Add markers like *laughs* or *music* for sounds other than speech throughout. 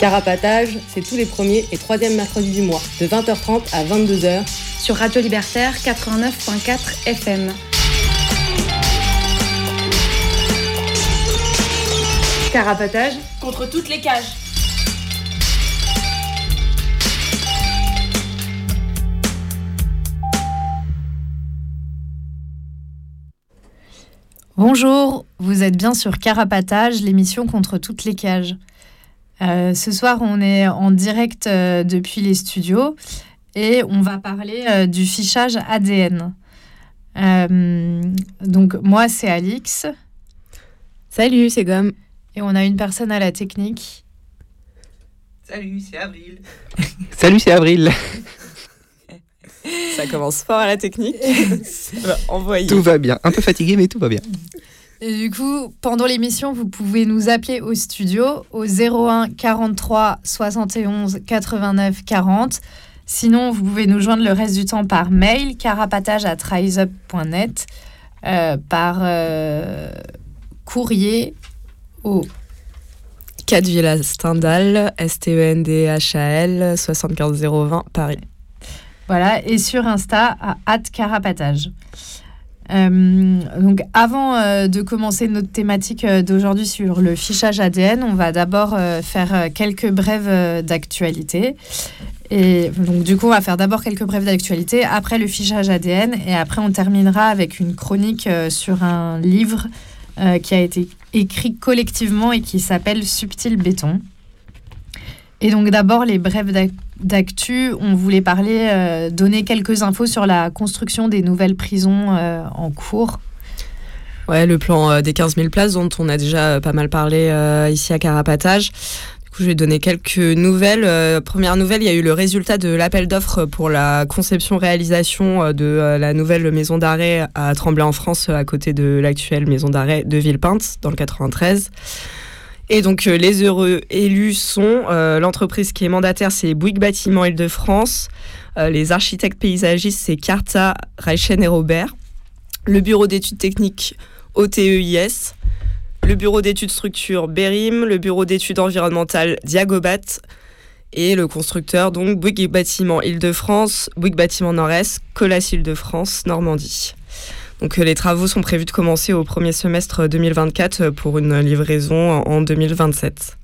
Carapatage, c'est tous les premiers et troisièmes mercredis du mois, de 20h30 à 22h. Sur Radio Libertaire 89.4 FM. Carapatage contre toutes les cages. Bonjour, vous êtes bien sur Carapatage, l'émission contre toutes les cages. Euh, ce soir, on est en direct euh, depuis les studios et on va parler euh, du fichage ADN. donc moi, c'est Alix. Salut, c'est Gomme. Et on a une personne à la technique. Salut, c'est Avril. *laughs* Salut, c'est Avril. Ça commence fort à la technique. *laughs* Envoyé. Tout va bien. Un peu fatigué, mais tout va bien. Et du coup, pendant l'émission, vous pouvez nous appeler au studio au 01 43 71 89 40. Sinon, vous pouvez nous joindre le reste du temps par mail carapatage à riseup.net, euh, par euh, courrier au 4 Villa Stendhal, S-T-E-N-D-H-A-L, 75020 Paris. Voilà, et sur Insta à carapatage. Euh, donc avant euh, de commencer notre thématique euh, d'aujourd'hui sur le fichage ADN, on va d'abord faire quelques brèves d'actualité. Et donc du coup, on va faire d'abord quelques brèves d'actualité, après le fichage ADN, et après on terminera avec une chronique sur un livre qui a été écrit collectivement et qui s'appelle Subtil béton. Et donc d'abord les brèves d'actu, on voulait parler, euh, donner quelques infos sur la construction des nouvelles prisons euh, en cours. Ouais, le plan euh, des 15 000 places dont on a déjà pas mal parlé ici à Carapatage. Du coup, je vais donner quelques nouvelles. première nouvelle, il y a eu le résultat de l'appel d'offres pour la conception-réalisation de la nouvelle maison d'arrêt à Tremblay en France, à côté de l'actuelle maison d'arrêt de Villepinte, dans le 93. Et donc euh, les heureux élus sont euh, l'entreprise qui est mandataire, c'est Bouygues Bâtiment Île-de-France. Euh, les architectes paysagistes, c'est Carta, Reichen et Robert. Le bureau d'études techniques OTEIS. Le bureau d'études structure Berim. Le bureau d'études environnementales Diagobat. Et le constructeur, donc Bouygues Bâtiment Île-de-France, Bouygues Bâtiment Nord-Est, Colas Île-de-France, Normandie. Donc euh, les travaux sont prévus de commencer au premier semestre 2024 euh, pour une livraison en 2027.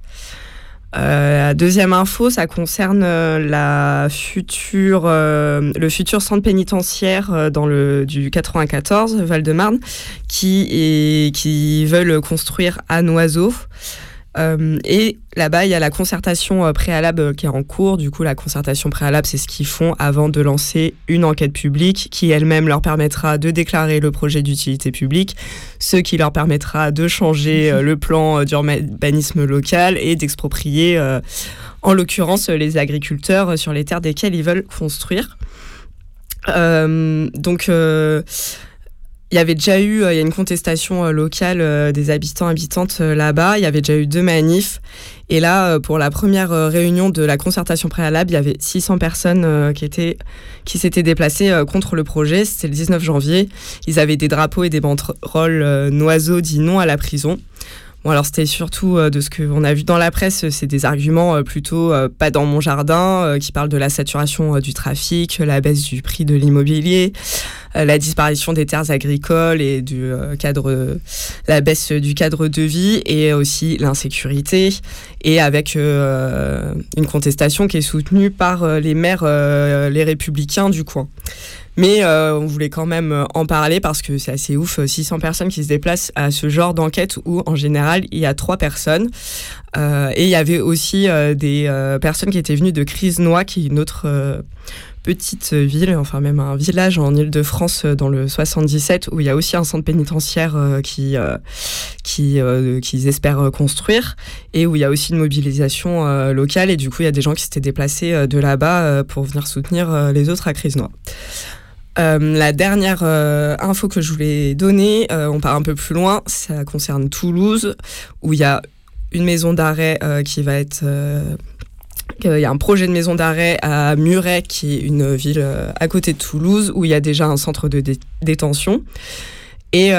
Euh, deuxième info, ça concerne la future, le futur centre pénitentiaire dans le du 94 Val-de-Marne, qui qui veulent construire à Noiseau. Euh, et là-bas, il y a la concertation euh, préalable euh, qui est en cours. Du coup, la concertation préalable, c'est ce qu'ils font avant de lancer une enquête publique qui elle-même leur permettra de déclarer le projet d'utilité publique, ce qui leur permettra de changer le plan d'urbanisme local et d'exproprier, en l'occurrence, les agriculteurs sur les terres desquelles ils veulent construire. donc, il y avait déjà eu, euh, il y a une contestation euh, locale euh, des habitants habitantes là-bas. Il y avait déjà eu deux manifs. Et là, pour la première réunion de la concertation préalable, il y avait 600 personnes qui étaient, qui s'étaient déplacées contre le projet. C'était le 19 janvier. Ils avaient des drapeaux et des banderoles noiseaux dit non à la prison. Bon, alors c'était surtout de ce qu'on a vu dans la presse, c'est des arguments plutôt pas dans mon jardin, qui parlent de la saturation du trafic, la baisse du prix de l'immobilier, euh, la disparition des terres agricoles et du euh, cadre, la baisse du cadre de vie et aussi l'insécurité et avec euh, une contestation qui est soutenue par les maires, les républicains du coin. Mais on voulait quand même en parler parce que c'est assez ouf, 600 personnes qui se déplacent à ce genre d'enquête où en général il y a trois personnes. et il y avait aussi des personnes qui étaient venues de Crise Noix, qui est une autre petite ville, enfin même un village en Ile-de-France dans le 77 où il y a aussi un centre pénitentiaire qui, qui, qu'ils espèrent construire et où il y a aussi une mobilisation locale et du coup il y a des gens qui s'étaient déplacés de là-bas pour venir soutenir les autres à Crisnois. Euh, la dernière euh, info que je voulais donner, euh, on part un peu plus loin, ça concerne Toulouse, où il y a une maison d'arrêt qui va être... il y a un projet de maison d'arrêt à Muret, qui est une ville à côté de Toulouse, où il y a déjà un centre de détention. Et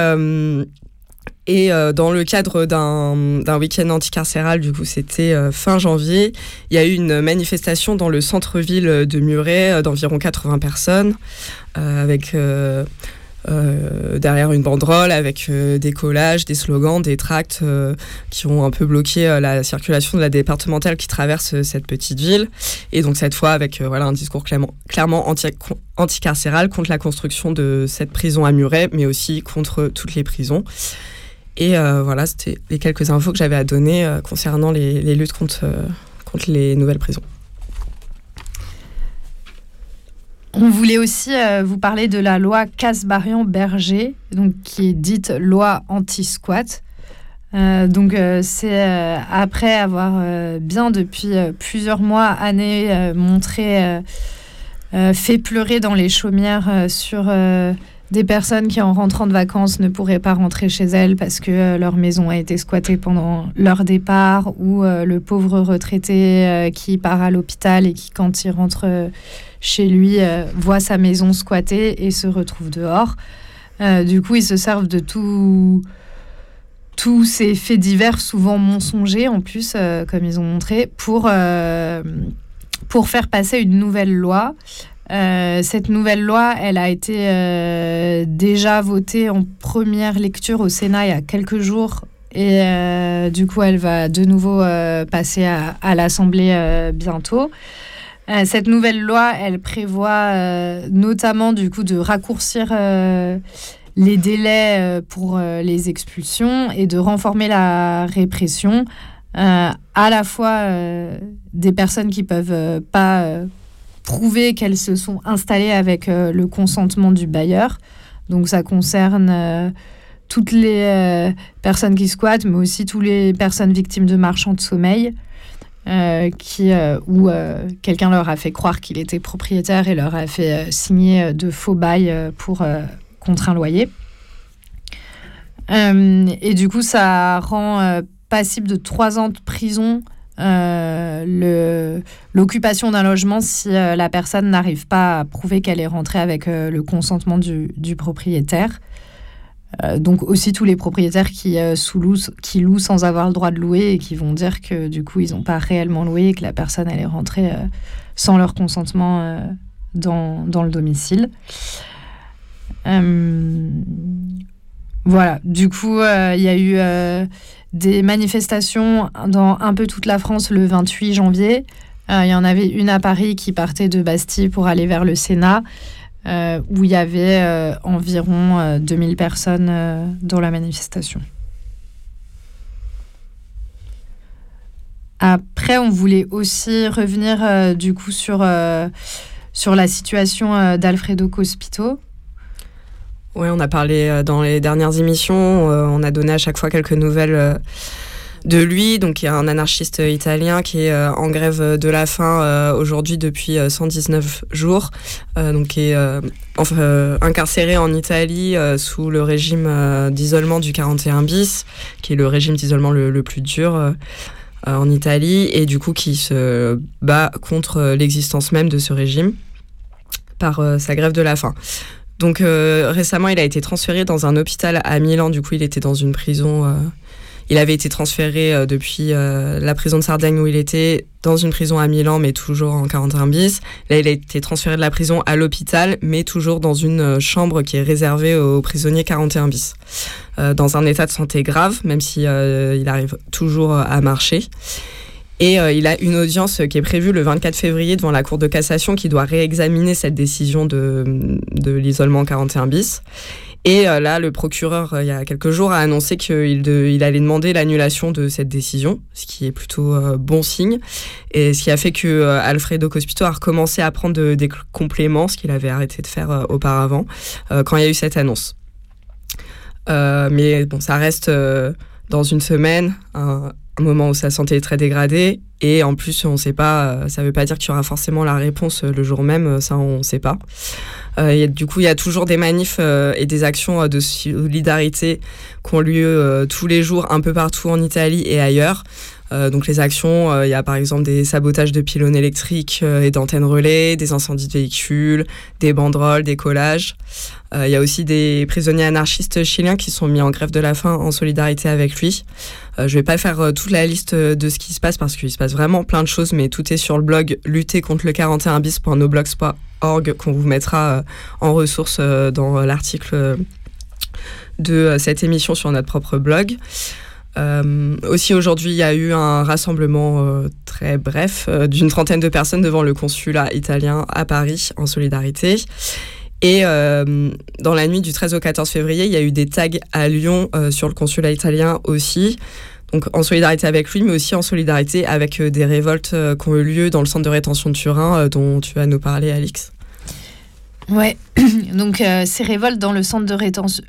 et euh, dans le cadre d'un week-end anticarcéral, du coup, c'était euh, fin janvier, il y a eu une manifestation dans le centre-ville de Muret euh, d'environ 80 personnes, avec derrière une banderole, avec des collages, des slogans, des tracts qui ont un peu bloqué la circulation de la départementale qui traverse cette petite ville. Et donc cette fois avec voilà un discours clairement, clairement anti anticarcéral contre la construction de cette prison à Muret, mais aussi contre toutes les prisons. Et euh, voilà, c'était les quelques infos que j'avais à donner euh, concernant les, luttes contre, euh, contre les nouvelles prisons. On voulait aussi vous parler de la loi Casbarian-Berger, qui est dite loi anti-squat. donc c'est après avoir bien depuis plusieurs mois, années montré, fait pleurer dans les chaumières sur des personnes qui, en rentrant de vacances, ne pourraient pas rentrer chez elles parce que euh, leur maison a été squattée pendant leur départ, ou euh, le pauvre retraité euh, qui part à l'hôpital et qui, quand il rentre chez lui, voit sa maison squattée et se retrouve dehors. du coup, ils se servent de tout tous ces faits divers, souvent mensongers en plus, comme ils ont montré, pour, pour faire passer une nouvelle loi euh, cette nouvelle loi, elle a été euh, déjà votée en première lecture au Sénat il y a quelques jours. Et euh, du coup, elle va de nouveau passer à, l'Assemblée bientôt. cette nouvelle loi, elle prévoit notamment du coup de raccourcir les délais pour les expulsions et de renforcer la répression à la fois des personnes qui peuvent pas prouver qu'elles se sont installées avec euh, le consentement du bailleur. Donc ça concerne euh, toutes les euh, personnes qui squattent, mais aussi toutes les personnes victimes de marchands de sommeil. qui, où quelqu'un leur a fait croire qu'il était propriétaire et leur a fait signer de faux bails pour, contre un loyer. et du coup, ça rend passible de trois ans de prison euh, l'occupation d'un logement si euh, la personne n'arrive pas à prouver qu'elle est rentrée avec euh, le consentement du, du propriétaire. donc aussi tous les propriétaires qui, sous qui louent sans avoir le droit de louer et qui vont dire que du coup ils n'ont pas réellement loué et que la personne elle est rentrée sans leur consentement dans, dans, le domicile. voilà, du coup il y a eu des manifestations dans un peu toute la France le 28 janvier. Euh, il y en avait une à Paris qui partait de Bastille pour aller vers le Sénat, euh, où il y avait euh, environ 2000 personnes dans la manifestation. Après, on voulait aussi revenir du coup sur, sur la situation d'Alfredo Cospito, oui, on a parlé euh, dans les dernières émissions, euh, on a donné à chaque fois quelques nouvelles euh, de lui. Donc, il y a un anarchiste italien qui est en grève de la faim aujourd'hui depuis 119 jours, donc est incarcéré en Italie sous le régime d'isolement du 41 bis, qui est le régime d'isolement le, plus dur. en Italie et du coup qui se bat contre l'existence même de ce régime par sa grève de la faim. Donc euh, récemment, il a été transféré dans un hôpital à Milan. Du coup, il était dans une prison. Euh, il avait été transféré euh, depuis la prison de Sardaigne où il était dans une prison à Milan, mais toujours en 41 bis. Là, il a été transféré de la prison à l'hôpital, mais toujours dans une chambre qui est réservée aux prisonniers 41 bis. dans un état de santé grave, même si il arrive toujours à marcher. Et euh, il a une audience qui est prévue le 24 février devant la Cour de cassation qui doit réexaminer cette décision de, de l'isolement 41 bis. Et là, le procureur, il y a quelques jours, a annoncé qu'il il allait demander l'annulation de cette décision, ce qui est plutôt bon signe. Et ce qui a fait que Alfredo Cospito a recommencé à prendre des compléments, ce qu'il avait arrêté de faire auparavant, quand il y a eu cette annonce. mais bon, ça reste dans une semaine, un moment où sa santé est très dégradée. Et en plus, on ne sait pas, euh, ça ne veut pas dire qu'il y aura forcément la réponse euh, le jour même, euh, ça on ne sait pas. du coup, il y a toujours des manifs et des actions de solidarité qui ont lieu tous les jours un peu partout en Italie et ailleurs. Donc les actions, il y a par exemple des sabotages de pylônes électriques et d'antennes relais, des incendies de véhicules, des banderoles, des collages. Il y a aussi des prisonniers anarchistes chiliens qui sont mis en grève de la faim en solidarité avec lui. Euh, je vais pas faire euh, toute la liste euh, de ce qui se passe parce qu'il se passe vraiment plein de choses, mais tout est sur le blog lutter contre le 41 bis.noblogs.org qu'on vous mettra en ressources dans l'article de cette émission sur notre propre blog. Aussi aujourd'hui, il y a eu un rassemblement très bref d'une trentaine de personnes devant le consulat italien à Paris en solidarité. Et dans la nuit du 13 au 14 février, il y a eu des tags à Lyon sur le consulat italien aussi. Donc en solidarité avec lui, mais aussi en solidarité avec des révoltes qui ont eu lieu dans le centre de rétention de Turin, dont tu vas nous parler, Alix. Ouais, *clears throat* donc ces révoltes dans le centre de rétention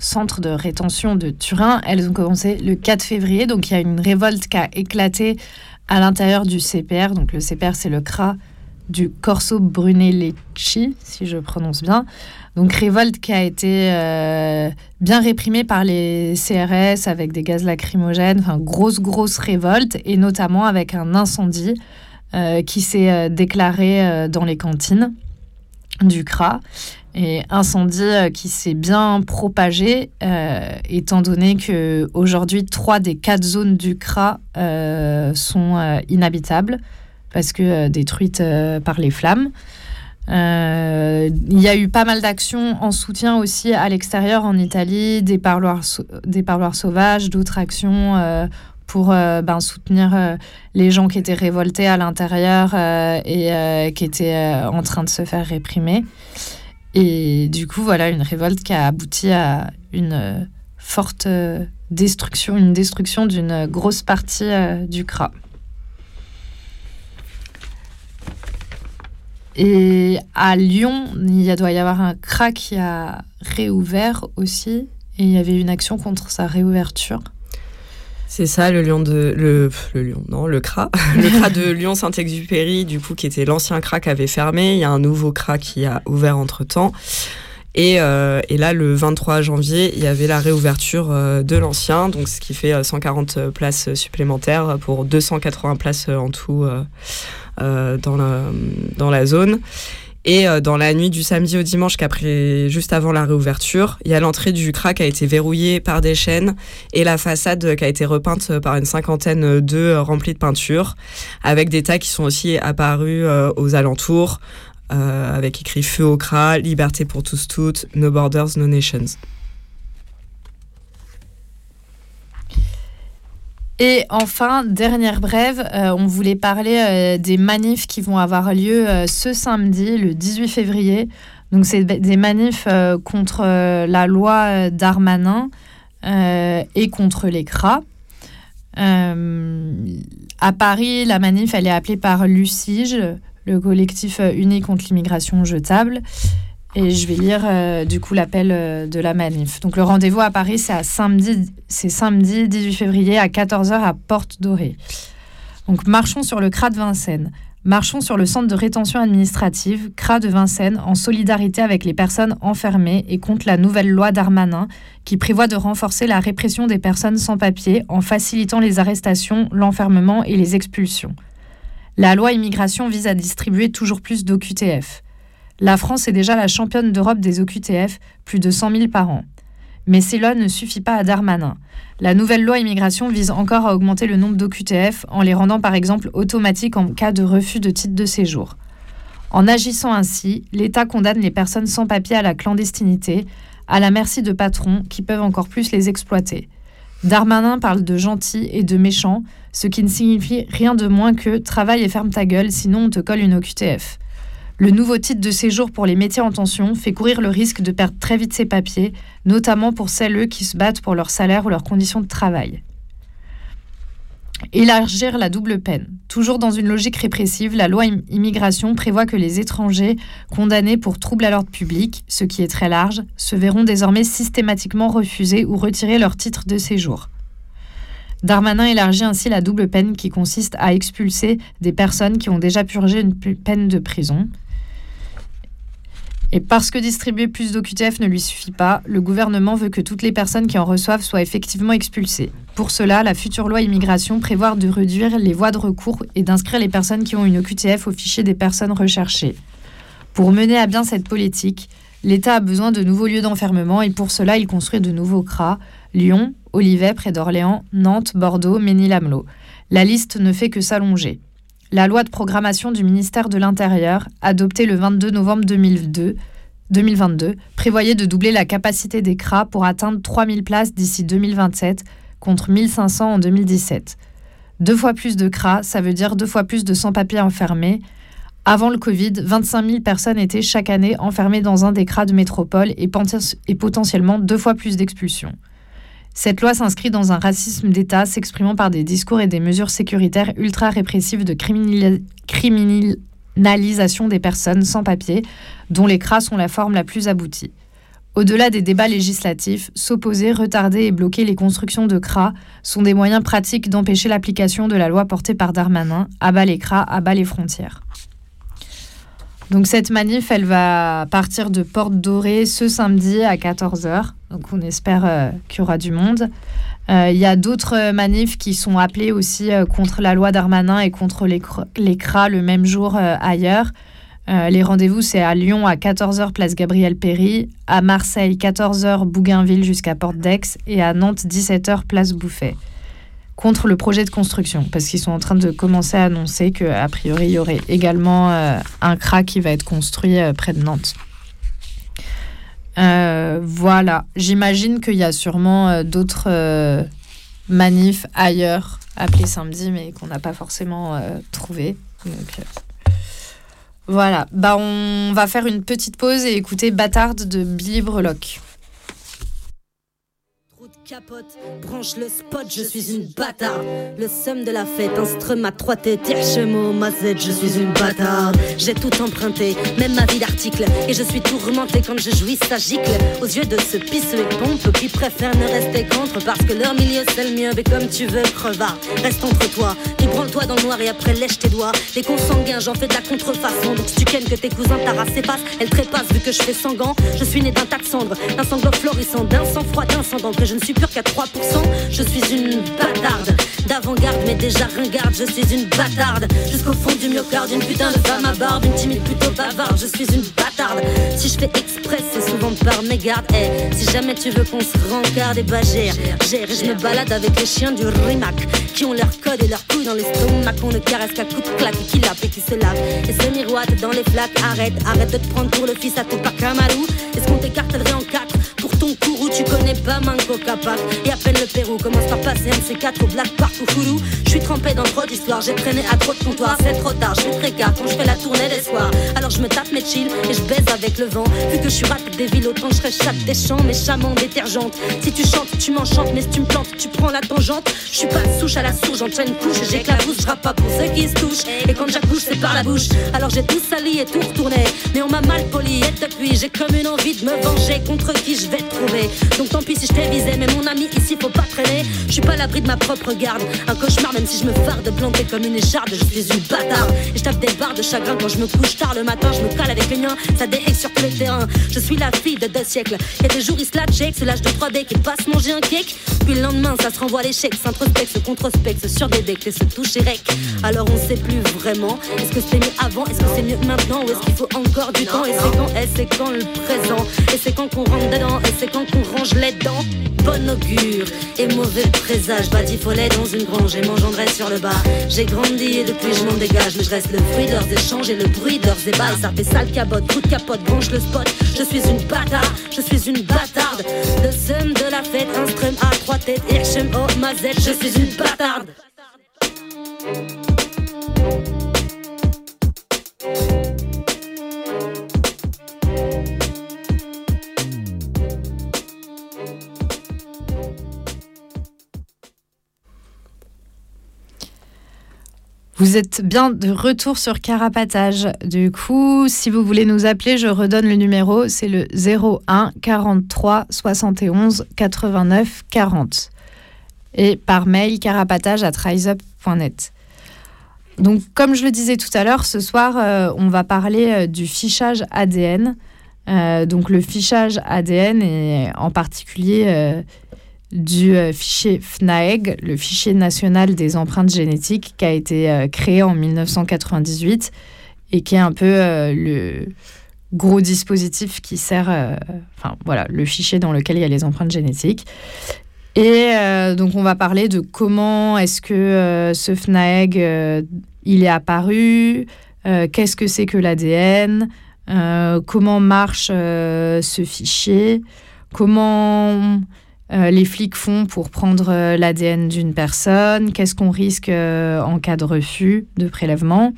centre de rétention de Turin. Elles ont commencé le 4 février. Donc il y a une révolte qui a éclaté à l'intérieur du CPR. Donc le CPR, c'est le CRA du Corso Brunelleschi, si je prononce bien. Donc révolte qui a été euh, bien réprimée par les CRS avec des gaz lacrymogènes, enfin grosse grosse révolte et notamment avec un incendie euh, qui s'est euh, déclaré dans les cantines du CRA et incendie qui s'est bien propagé étant donné que aujourd'hui trois des quatre zones du CRA sont inhabitables parce que euh, détruite euh, par les flammes. Euh, il y a eu pas mal d'actions en soutien aussi à l'extérieur en Italie, des parloirs, des parloirs sauvages, d'autres actions pour ben, soutenir les gens qui étaient révoltés à l'intérieur et qui étaient en train de se faire réprimer. Et du coup, voilà une révolte qui a abouti à une forte destruction, une destruction d'une grosse partie du CRA. Et à Lyon, il doit y avoir un CRA qui a réouvert aussi. Et il y avait une action contre sa réouverture. C'est ça, le lion de le, le lion, non, le CRA, *laughs* le CRA de Lyon Saint-Exupéry, du coup, qui était l'ancien CRA qui avait fermé. Il y a un nouveau CRA qui a ouvert entre temps. Et, euh, et, là, le 23 janvier, il y avait la réouverture euh, de l'ancien, donc ce qui fait 140 euh, places supplémentaires pour 280 places en tout dans la zone. Et euh, dans la nuit du samedi au dimanche, qu'après, juste avant la réouverture, il y a l'entrée du CRA qui a été verrouillée par des chaînes et la façade qui a été repeinte par une cinquantaine d'œufs remplis de peinture, avec des tas qui sont aussi apparus euh, aux alentours, avec écrit Feu au CRA, Liberté pour tous toutes, No Borders, No Nations. Et enfin, dernière brève, euh, on voulait parler euh, des manifs qui vont avoir lieu euh, ce samedi, le 18 février. Donc, c'est des manifs contre la loi Darmanin et contre les CRA. à Paris, la manif, elle est appelée par l'UCIGE, le collectif uni contre l'immigration jetable. Et je vais lire euh, du coup l'appel euh, de la manif. Donc le rendez-vous à Paris, c'est samedi, c'est samedi 18 février à 14h à Porte Dorée. Donc marchons sur le CRA de Vincennes. Marchons sur le centre de rétention administrative, CRA de Vincennes, en solidarité avec les personnes enfermées et contre la nouvelle loi Darmanin qui prévoit de renforcer la répression des personnes sans papier en facilitant les arrestations, l'enfermement et les expulsions. La loi immigration vise à distribuer toujours plus d'OQTF. La France est déjà la championne d'Europe des OQTF, plus de 100 000 par an. Mais cela ne suffit pas à Darmanin. La nouvelle loi immigration vise encore à augmenter le nombre d'OQTF en les rendant par exemple automatiques en cas de refus de titre de séjour. En agissant ainsi, l'État condamne les personnes sans papier à la clandestinité, à la merci de patrons qui peuvent encore plus les exploiter. Darmanin parle de gentils et de méchants, ce qui ne signifie rien de moins que travaille et ferme ta gueule, sinon on te colle une OQTF. Le nouveau titre de séjour pour les métiers en tension fait courir le risque de perdre très vite ses papiers, notamment pour celles qui se battent pour leur salaire ou leurs conditions de travail. Élargir la double peine. Toujours dans une logique répressive, la loi immigration prévoit que les étrangers condamnés pour trouble à l'ordre public, ce qui est très large, se verront désormais systématiquement refuser ou retirer leur titre de séjour. Darmanin élargit ainsi la double peine qui consiste à expulser des personnes qui ont déjà purgé une peine de prison. Et parce que distribuer plus d'OQTF ne lui suffit pas, le gouvernement veut que toutes les personnes qui en reçoivent soient effectivement expulsées. Pour cela, la future loi immigration prévoit de réduire les voies de recours et d'inscrire les personnes qui ont une OQTF au fichier des personnes recherchées. Pour mener à bien cette politique, l'État a besoin de nouveaux lieux d'enfermement et pour cela, il construit de nouveaux CRA, Lyon, Olivet près d'Orléans, Nantes, Bordeaux, Ménil-Amelot. La liste ne fait que s'allonger. La loi de programmation du ministère de l'Intérieur, adoptée le 22 novembre 2002, 2022, prévoyait de doubler la capacité des CRA pour atteindre 3000 places d'ici 2027 contre 1500 en 2017. Deux fois plus de CRA, ça veut dire deux fois plus de sans-papiers enfermés. Avant le Covid, 25 000 personnes étaient chaque année enfermées dans un des CRA de métropole et potentiellement deux fois plus d'expulsions. Cette loi s'inscrit dans un racisme d'État s'exprimant par des discours et des mesures sécuritaires ultra répressives de criminalisation des personnes sans papier, dont les CRA sont la forme la plus aboutie. Au-delà des débats législatifs, s'opposer, retarder et bloquer les constructions de CRA sont des moyens pratiques d'empêcher l'application de la loi portée par Darmanin, abat les CRA, abat les frontières. Donc cette manif, elle va partir de Porte Dorée ce samedi à 14h. Donc on espère euh, qu'il y aura du monde. Euh, il y a d'autres manifs qui sont appelés aussi euh, contre la loi Darmanin et contre les, les CRA le même jour ailleurs. les rendez-vous, c'est à Lyon à 14h, place Gabriel Péry, à Marseille 14h, Bougainville jusqu'à Porte d'Aix et à Nantes 17h, place Bouffet contre le projet de construction, parce qu'ils sont en train de commencer à annoncer qu'a priori, il y aurait également un CRA qui va être construit près de Nantes. Euh, voilà, j'imagine qu'il y a sûrement d'autres manifs ailleurs appelés samedi, mais qu'on n'a pas forcément trouvé. voilà, bah, on va faire une petite pause et écouter Bâtarde de Billy Breloque capote, branche le spot, je suis une bâtarde. Le somme de la fête, un strum à trois têtes, mot, ma Z, je suis une bâtarde. J'ai tout emprunté, même ma vie d'article, et je suis tourmenté quand je jouis ça gicle. Aux yeux de ce pisse et pompe qui préfèrent ne rester contre parce que leur milieu c'est le mieux, mais comme tu veux, crevard. Reste entre toi, tu branle-toi dans le noir et après lèche tes doigts. Les consanguins, j'en fais de la contrefaçon, donc si tu kennes que tes cousins et passe, elle trépasse vu que je fais gants. Je suis né d'un tas de cendres, d'un sanglot florissant, d'un sang froid, d'un sang que je ne suis qu'à 3%. Je suis une bâtarde d'avant-garde, mais déjà ringarde. Je suis une bâtarde jusqu'au fond du myocarde. Une putain de femme à barbe, une timide plutôt bavarde. Je suis une bâtarde. Si je fais express, c'est souvent par mes gardes. Eh, si jamais tu veux qu'on se rencarde, et bah gère, je me balade avec les chiens du rimac qui ont leur code et leur couilles dans l'estomac. On ne caresse qu'à coups de claque et qui lappe et qui se lave. Et se miroite dans les flaques. Arrête, arrête de te prendre pour le fils à tout pas Kamalou. Est-ce qu'on t'écartelerait en quatre ton courroux? Tu connais pas Manco Capac. Et à peine le Pérou commence par passer MC4 au Black Park ou. Je suis trempé dans trop d'histoires, j'ai traîné à trop de comptoirs. C'est trop tard, je suis très quand je fais la tournée des soirs. Alors je me tape mes chill et je baise avec le vent. Vu que je suis rapide des villes, autant je chaque des champs, méchamment détergente. Si tu chantes, tu m'enchantes, mais si tu me plantes, tu prends la tangente. Je suis pas souche à la souche, j'enchaîne couche, j'éclabousse, je rappe pas pour ceux qui se touchent. Et quand j'accouche, c'est par la bouche. Alors j'ai tout sali et tout retourné. Mais on m'a mal poli et depuis, j'ai comme une envie de me venger contre qui je vais te trouver. Donc tant pis si je t'ai visé, mais mon ami ici faut pas traîner. Je suis pas l'abri de ma propre garde. Un cauchemar, même si je me farde de planter comme une écharde. Je suis une bâtarde. Et je tape des barres de chagrin quand je me couche tard le matin. Je me cale avec les miens, ça déhague sur tous les terrains. Je suis la fille de deux siècles. Y'a des jours, ils se la check, c'est l'âge de 3D qui passe manger un cake. Puis le lendemain, ça se renvoie l'échec, s'introspecte, se controspecte sur des decks et se touche et rec. Alors on sait plus vraiment. Est-ce que c'était mieux avant Est-ce que c'est mieux maintenant Ou est-ce qu'il faut encore du temps Et c'est quand Et c'est quand le présent Et c'est quand qu'on rentre dedans Et c'est quand qu'on range les dents Bon augure et mauvais présage. Batifolet dans une grange et sur le bas. J'ai grandi et depuis je m'en dégage. Mais je reste le fruit de leurs échanges et le bruit de leurs ébats. ça fait sale cabote, coup de capote, branche le spot. Je suis une bâtarde, je suis une bâtarde. Le seum de la fête, un strum à trois têtes. Hirschem, oh ma Z, je suis une bâtarde. Vous êtes bien de retour sur Carapatage. Du coup, si vous voulez nous appeler, je redonne le numéro, c'est le 01 43 71 89 40. Et par mail, carapatage riseup.net. Donc, comme je le disais tout à l'heure, ce soir, euh, on va parler euh, du fichage ADN. Euh, donc, le fichage ADN et en particulier du euh, fichier FNAEG, le fichier national des empreintes génétiques, qui a été euh, créé en 1998 et qui est un peu euh, le gros dispositif qui sert, enfin voilà, le fichier dans lequel il y a les empreintes génétiques. Et donc on va parler de comment est-ce que ce FNAEG il est apparu, qu'est-ce que c'est que l'ADN, comment marche ce fichier, comment euh, les flics font pour prendre euh, l'ADN d'une personne, qu'est-ce qu'on risque euh, en cas de refus de prélèvement?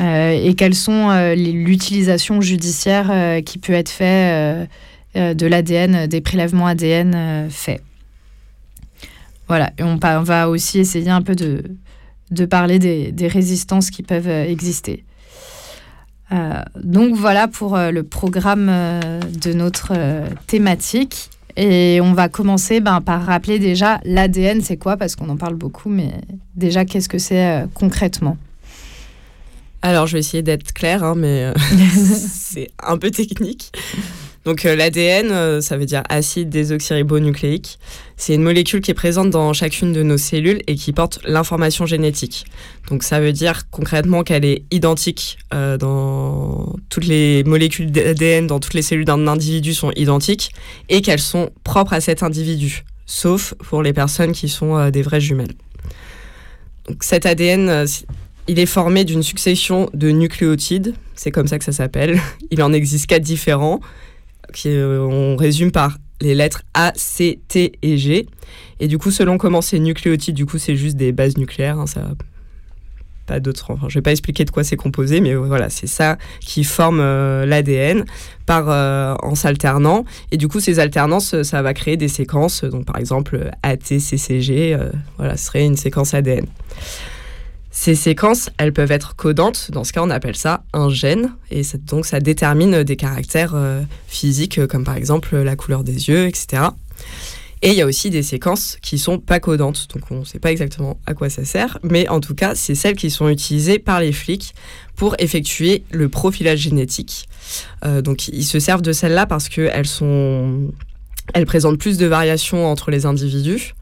Et quelles sont l'utilisation judiciaire qui peut être faite de l'ADN, des prélèvements ADN faits? Voilà, et on, va aussi essayer un peu de, de parler des, des, résistances qui peuvent exister. donc voilà pour le programme de notre thématique. Et on va commencer ben, par rappeler déjà l'ADN, c'est quoi Parce qu'on en parle beaucoup, mais déjà, qu'est-ce que c'est euh, concrètement? Alors, je vais essayer d'être claire, hein, mais euh, *laughs* c'est un peu technique. Donc euh, l'ADN, euh, ça veut dire acide désoxyribonucléique. C'est une molécule qui est présente dans chacune de nos cellules et qui porte l'information génétique. Donc ça veut dire concrètement qu'elle est identique euh, dans toutes les molécules d'ADN, dans toutes les cellules d'un individu sont identiques et qu'elles sont propres à cet individu, sauf pour les personnes qui sont des vraies jumelles. Donc cet ADN, il est formé d'une succession de nucléotides, c'est comme ça que ça s'appelle. *laughs* Il en existe quatre différents euh, on résume par les lettres A, C, T et G. Et du coup, selon comment c'est nucléotide, du coup, c'est juste des bases nucléaires. Hein, ça, pas d'autres. Enfin, je vais pas expliquer de quoi c'est composé, mais voilà, c'est ça qui forme euh, l'ADN par euh, en s'alternant. Et du coup, ces alternances, ça va créer des séquences. Donc, par exemple, ATCCG, voilà, ce serait une séquence ADN. Ces séquences, elles peuvent être codantes. Dans ce cas, on appelle ça un gène. Et donc, ça détermine des caractères euh, physiques, euh, comme par exemple la couleur des yeux, etc. Et il y a aussi des séquences qui sont pas codantes. Donc, on ne sait pas exactement à quoi ça sert. Mais en tout cas, c'est celles qui sont utilisées par les flics pour effectuer le profilage génétique. Euh, donc, ils se servent de celles-là parce qu'elles sont... Elles présentent plus de variations entre les individus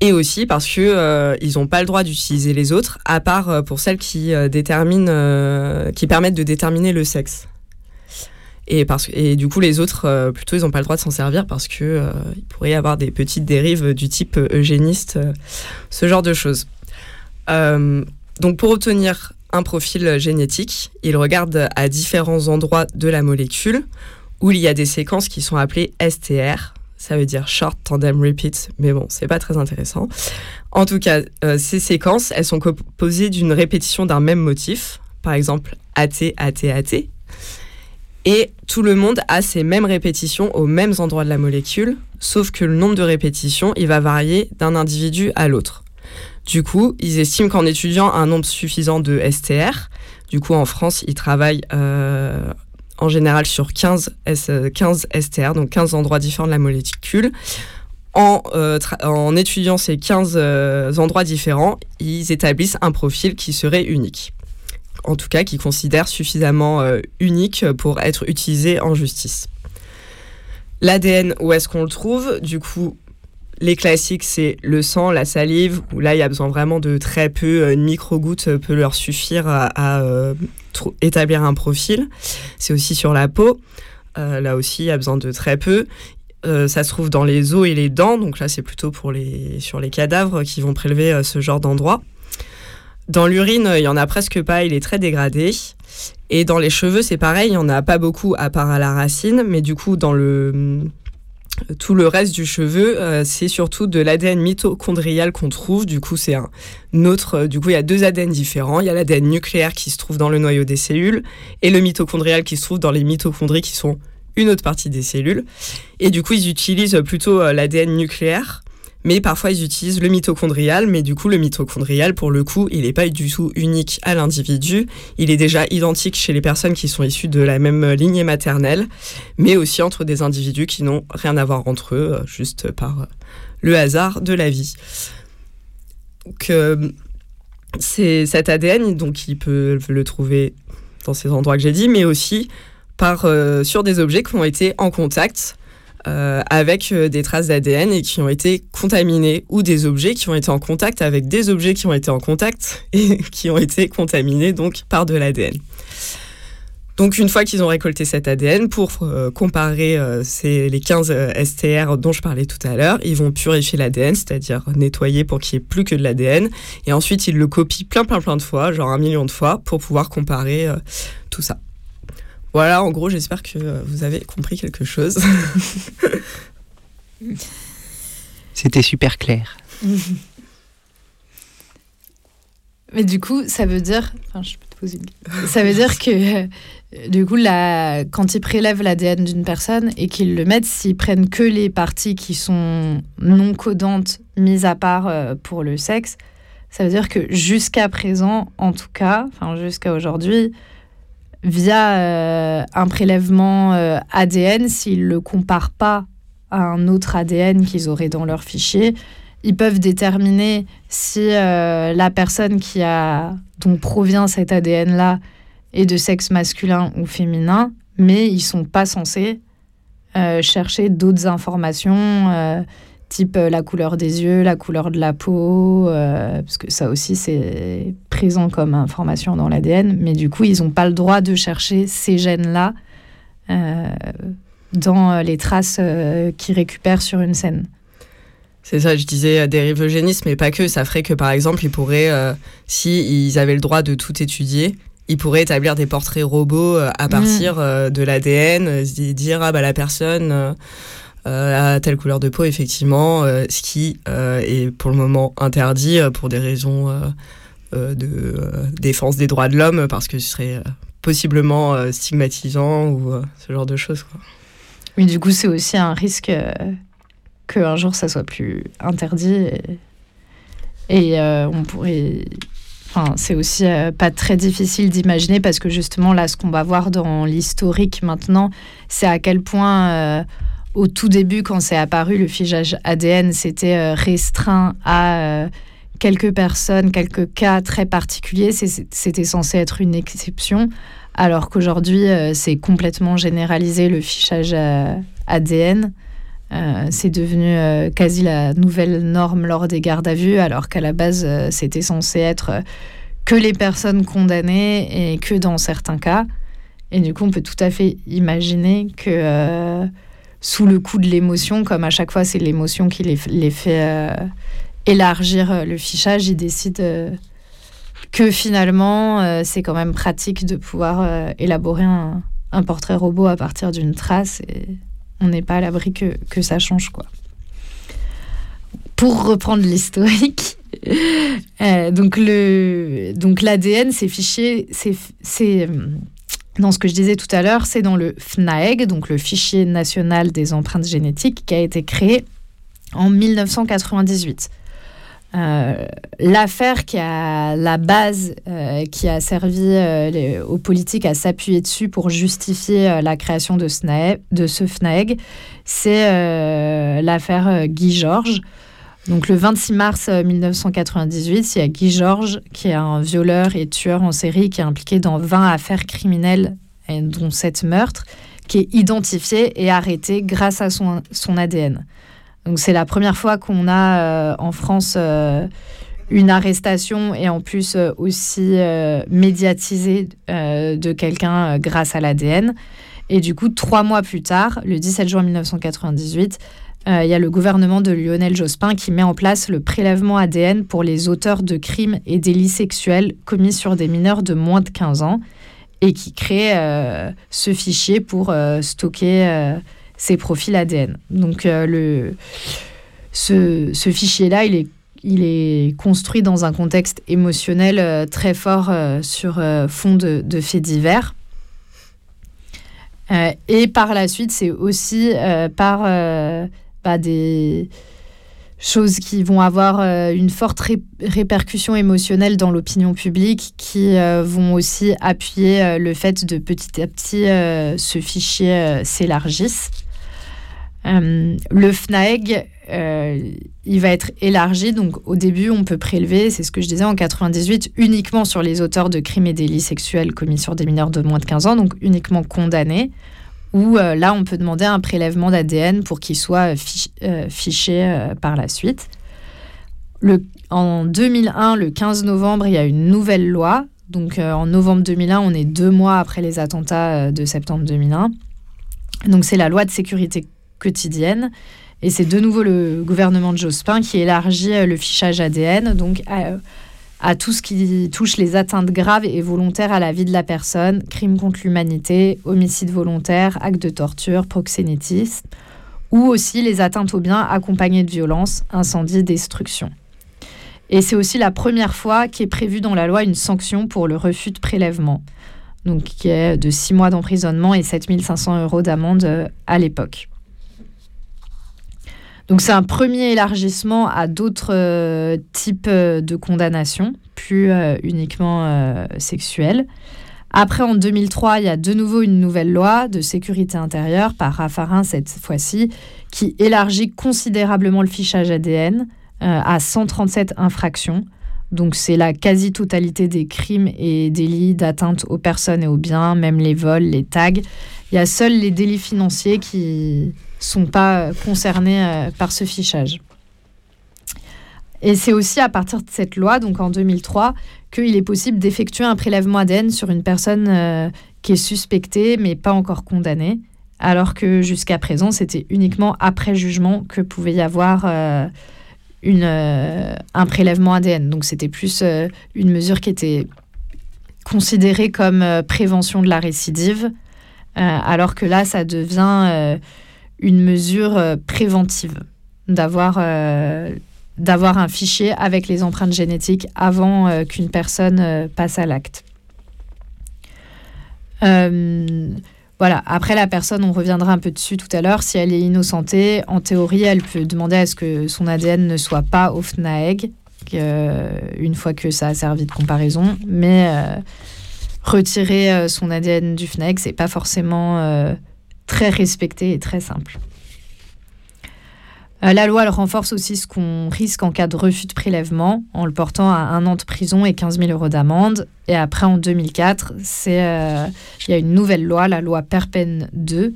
et aussi parce que euh, ils n'ont pas le droit d'utiliser les autres, à part euh, pour celles qui euh, déterminent, qui permettent de déterminer le sexe. Et, parce, et du coup, les autres, plutôt, ils n'ont pas le droit de s'en servir parce que il pourrait y avoir des petites dérives du type eugéniste, ce genre de choses. donc, pour obtenir un profil génétique, ils regardent à différents endroits de la molécule où il y a des séquences qui sont appelées STR, ça veut dire short tandem repeat, mais bon, c'est pas très intéressant. En tout cas, euh, ces séquences, elles sont composées d'une répétition d'un même motif, par exemple AT, AT, AT. Et tout le monde a ces mêmes répétitions aux mêmes endroits de la molécule, sauf que le nombre de répétitions, il va varier d'un individu à l'autre. Du coup, ils estiment qu'en étudiant un nombre suffisant de STR, du coup en France, ils travaillent euh, en général sur 15, S, 15 STR, donc 15 endroits différents de la molécule. En, euh, étudiant ces 15 euh, endroits différents, ils établissent un profil qui serait unique. En tout cas, qui considèrent suffisamment euh, unique pour être utilisé en justice. L'ADN, où est-ce qu'on le trouve? Du coup, les classiques, c'est le sang, la salive, où là, il y a besoin vraiment de très peu, une micro-goutte peut leur suffire à établir un profil. C'est aussi sur la peau. Euh, là aussi, il y a besoin de très peu. Euh, ça se trouve dans les os et les dents. Donc là, c'est plutôt pour les, sur les cadavres qui vont prélever euh, ce genre d'endroit. Dans l'urine, il y en a presque pas, il est très dégradé. Et dans les cheveux, c'est pareil, il n'y en a pas beaucoup à part à la racine, mais du coup, dans le, tout le reste du cheveu, euh, c'est surtout de l'ADN mitochondrial qu'on trouve. Du coup, c'est un autre. Euh, du coup, il y a deux ADN différents. Il y a l'ADN nucléaire qui se trouve dans le noyau des cellules et le mitochondrial qui se trouve dans les mitochondries qui sont une autre partie des cellules. Et du coup, ils utilisent plutôt euh, l'ADN nucléaire Mais parfois, ils utilisent le mitochondrial, mais du coup, le mitochondrial, pour le coup, il n'est pas du tout unique à l'individu. Il est déjà identique chez les personnes qui sont issues de la même lignée maternelle, mais aussi entre des individus qui n'ont rien à voir entre eux, euh, juste par euh, le hasard de la vie. Donc, euh, c'est cet ADN, donc il peut le trouver dans ces endroits que j'ai dit, mais aussi par, sur des objets qui ont été en contact euh, avec euh, des traces d'ADN et qui ont été contaminés ou des objets qui ont été en contact avec des objets qui ont été en contact *laughs* et qui ont été contaminés donc par de l'ADN. Donc une fois qu'ils ont récolté cet ADN, pour euh, comparer les 15 STR dont je parlais tout à l'heure, ils vont purifier l'ADN, c'est-à-dire nettoyer pour qu'il n'y ait plus que de l'ADN, et ensuite ils le copient plein plein plein de fois, genre un million de fois, pour pouvoir comparer tout ça. Voilà, en gros, j'espère que vous avez compris quelque chose. *laughs* C'était super clair. *laughs* Mais du coup, ça veut dire. Enfin, je peux te poser une... Ça veut dire que, du coup, la... quand ils prélèvent l'ADN d'une personne et qu'ils le mettent, s'ils prennent que les parties qui sont non codantes, mises à part euh, pour le sexe, ça veut dire que jusqu'à présent, en tout cas, enfin, jusqu'à aujourd'hui, via euh, un prélèvement euh, ADN, s'ils ne le comparent pas à un autre ADN qu'ils auraient dans leur fichier, ils peuvent déterminer si euh, la personne qui a, dont provient cet ADN-là est de sexe masculin ou féminin, mais ils sont pas censés chercher d'autres informations type euh, la couleur des yeux, la couleur de la peau, euh, parce que ça aussi c'est présent comme information dans l'ADN, mais du coup ils n'ont pas le droit de chercher ces gènes-là euh, dans les traces qu'ils récupèrent sur une scène. C'est ça, je disais dérivogénisme, mais pas que. Ça ferait que par exemple, ils pourraient, si ils avaient le droit de tout étudier, ils pourraient établir des portraits robots à mmh. partir de l'ADN, dire ah bah la personne euh, à telle couleur de peau, effectivement, euh, ce qui euh, est pour le moment interdit pour des raisons de défense des droits de l'homme, parce que ce serait possiblement stigmatisant ou ce genre de choses. Quoi. Oui, du coup, c'est aussi un risque qu'un jour ça soit plus interdit. Et, on pourrait. Enfin, c'est aussi pas très difficile d'imaginer parce que justement, là, ce qu'on va voir dans l'historique maintenant, c'est à quel point au tout début, quand c'est apparu, le fichage ADN, c'était euh, restreint à euh, quelques personnes, quelques cas très particuliers. C'était censé être une exception, alors qu'aujourd'hui, euh, c'est complètement généralisé le fichage ADN. c'est devenu quasi la nouvelle norme lors des gardes à vue, alors qu'à la base, c'était censé être que les personnes condamnées et que dans certains cas. Et du coup, on peut tout à fait imaginer que sous le coup de l'émotion, comme à chaque fois c'est l'émotion qui les, fait euh, élargir euh, le fichage, ils décident euh, que finalement c'est quand même pratique de pouvoir élaborer un, portrait robot à partir d'une trace et on n'est pas à l'abri que, que, ça change quoi. Pour reprendre l'historique, *laughs* donc donc l'ADN, ces fichiers, c'est dans ce que je disais tout à l'heure, c'est dans le FNAEG, donc le fichier national des empreintes génétiques, qui a été créé en 1998. Euh, l'affaire qui a la base euh, qui a servi euh, aux politiques à s'appuyer dessus pour justifier la création de, de ce FNAEG, c'est l'affaire Guy Georges. Donc le 26 mars 1998, euh, il y a Guy Georges, qui est un violeur et tueur en série, qui est impliqué dans 20 affaires criminelles, dont 7 meurtres, qui est identifié et arrêté grâce à son, ADN. Donc c'est la première fois qu'on a euh, en France euh, une arrestation et en plus aussi médiatisée de quelqu'un grâce à l'ADN. Et du coup, trois mois plus tard, le 17 juin 1998, euh, il y a le gouvernement de Lionel Jospin qui met en place le prélèvement ADN pour les auteurs de crimes et délits sexuels commis sur des mineurs de moins de 15 ans et qui crée euh, ce fichier pour euh, stocker ces profils ADN. Donc le, ce, ce fichier-là, il est, il est construit dans un contexte émotionnel très fort sur fond de, de, faits divers. et par la suite, c'est aussi par des, choses qui vont avoir une forte répercussion émotionnelle dans l'opinion publique, qui vont aussi appuyer le fait de petit à petit ce fichier s'élargisse. le FNAEG, il va être élargi. Donc, au début, on peut prélever, c'est ce que je disais en 98, uniquement sur les auteurs de crimes et délits sexuels commis sur des mineurs de moins de 15 ans, donc uniquement condamnés. Ou euh, là, on peut demander un prélèvement d'ADN pour qu'il soit euh, fiché euh, par la suite. En 2001, le 15 novembre, il y a une nouvelle loi. Donc, en novembre 2001, on est deux mois après les attentats de septembre 2001. Donc, c'est la loi de sécurité quotidienne et c'est de nouveau le gouvernement de Jospin qui élargit le fichage ADN donc tout ce qui touche les atteintes graves et volontaires à la vie de la personne, crimes contre l'humanité, homicide volontaire, actes de torture, proxénétisme, ou aussi les atteintes aux biens accompagnées de violence, incendie, destruction. Et c'est aussi la première fois qu'est prévue dans la loi une sanction pour le refus de prélèvement, donc qui est de 6 mois d'emprisonnement et 7500 euros d'amende euh, à l'époque. Donc c'est un premier élargissement à d'autres euh, types euh, de condamnations, plus euh, uniquement sexuelles. Après, en 2003, il y a de nouveau une nouvelle loi de sécurité intérieure, par Raffarin cette fois-ci, qui élargit considérablement le fichage ADN à 137 infractions. Donc c'est la quasi-totalité des crimes et délits d'atteinte aux personnes et aux biens, même les vols, les tags. Il y a seuls les délits financiers qui, sont pas concernés euh, par ce fichage. Et c'est aussi à partir de cette loi, donc en 2003, qu'il est possible d'effectuer un prélèvement ADN sur une personne euh, qui est suspectée mais pas encore condamnée, alors que jusqu'à présent, c'était uniquement après jugement que pouvait y avoir euh, un prélèvement ADN. Donc c'était plus une mesure qui était considérée comme prévention de la récidive, alors que là, ça devient une mesure euh, préventive, d'avoir euh, d'avoir un fichier avec les empreintes génétiques avant euh, qu'une personne passe à l'acte. voilà. Après, la personne, on reviendra un peu dessus tout à l'heure. Si elle est innocentée, en théorie, elle peut demander à ce que son ADN ne soit pas au FNAEG, une fois que ça a servi de comparaison. Mais retirer son ADN du FNAEG, c'est pas forcément très respecté et très simple. Euh, la loi elle renforce aussi ce qu'on risque en cas de refus de prélèvement en le portant à un an de prison et 15 000 euros d'amende. Et après, en 2004, euh, il y a une nouvelle loi, la loi Perpen 2,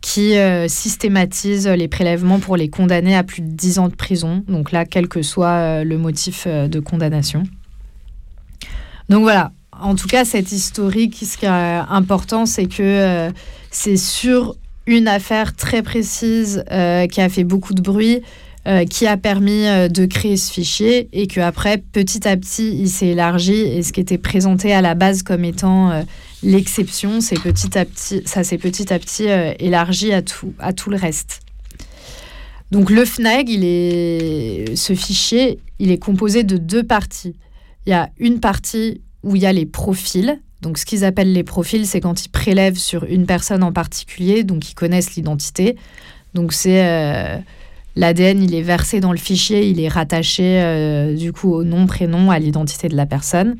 qui euh, systématise les prélèvements pour les condamnés à plus de 10 ans de prison. Donc là, quel que soit le motif de condamnation. Donc voilà, en tout cas, cette historique, ce qui est important, c'est que c'est sur une affaire très précise euh, qui a fait beaucoup de bruit, euh, qui a permis euh, de créer ce fichier et que après petit à petit il s'est élargi et ce qui était présenté à la base comme étant l'exception, c'est petit à petit ça s'est petit à petit élargi à tout à tout le reste. Donc le FNAG, il est ce fichier, il est composé de deux parties. Il y a une partie où il y a les profils donc, ce qu'ils appellent les profils, c'est quand ils prélèvent sur une personne en particulier, donc ils connaissent l'identité. Donc, c'est euh, l'ADN, il est versé dans le fichier, il est rattaché euh, du coup au nom, prénom, à l'identité de la personne.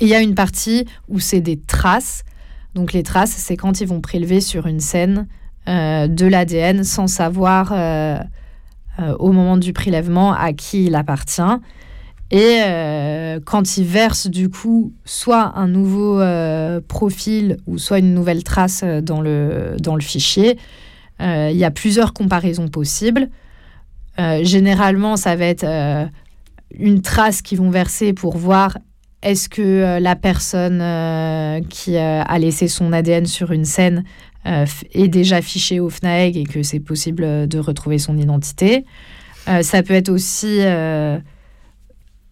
Il y a une partie où c'est des traces. Donc, les traces, c'est quand ils vont prélever sur une scène euh, de l'ADN sans savoir au moment du prélèvement à qui il appartient. Et euh, quand ils versent du coup soit un nouveau euh, profil ou soit une nouvelle trace euh, dans le, dans le fichier, il y a plusieurs comparaisons possibles. généralement, ça va être une trace qu'ils vont verser pour voir est-ce que la personne qui a laissé son ADN sur une scène est déjà fichée au FNAEG et que c'est possible de retrouver son identité. ça peut être aussi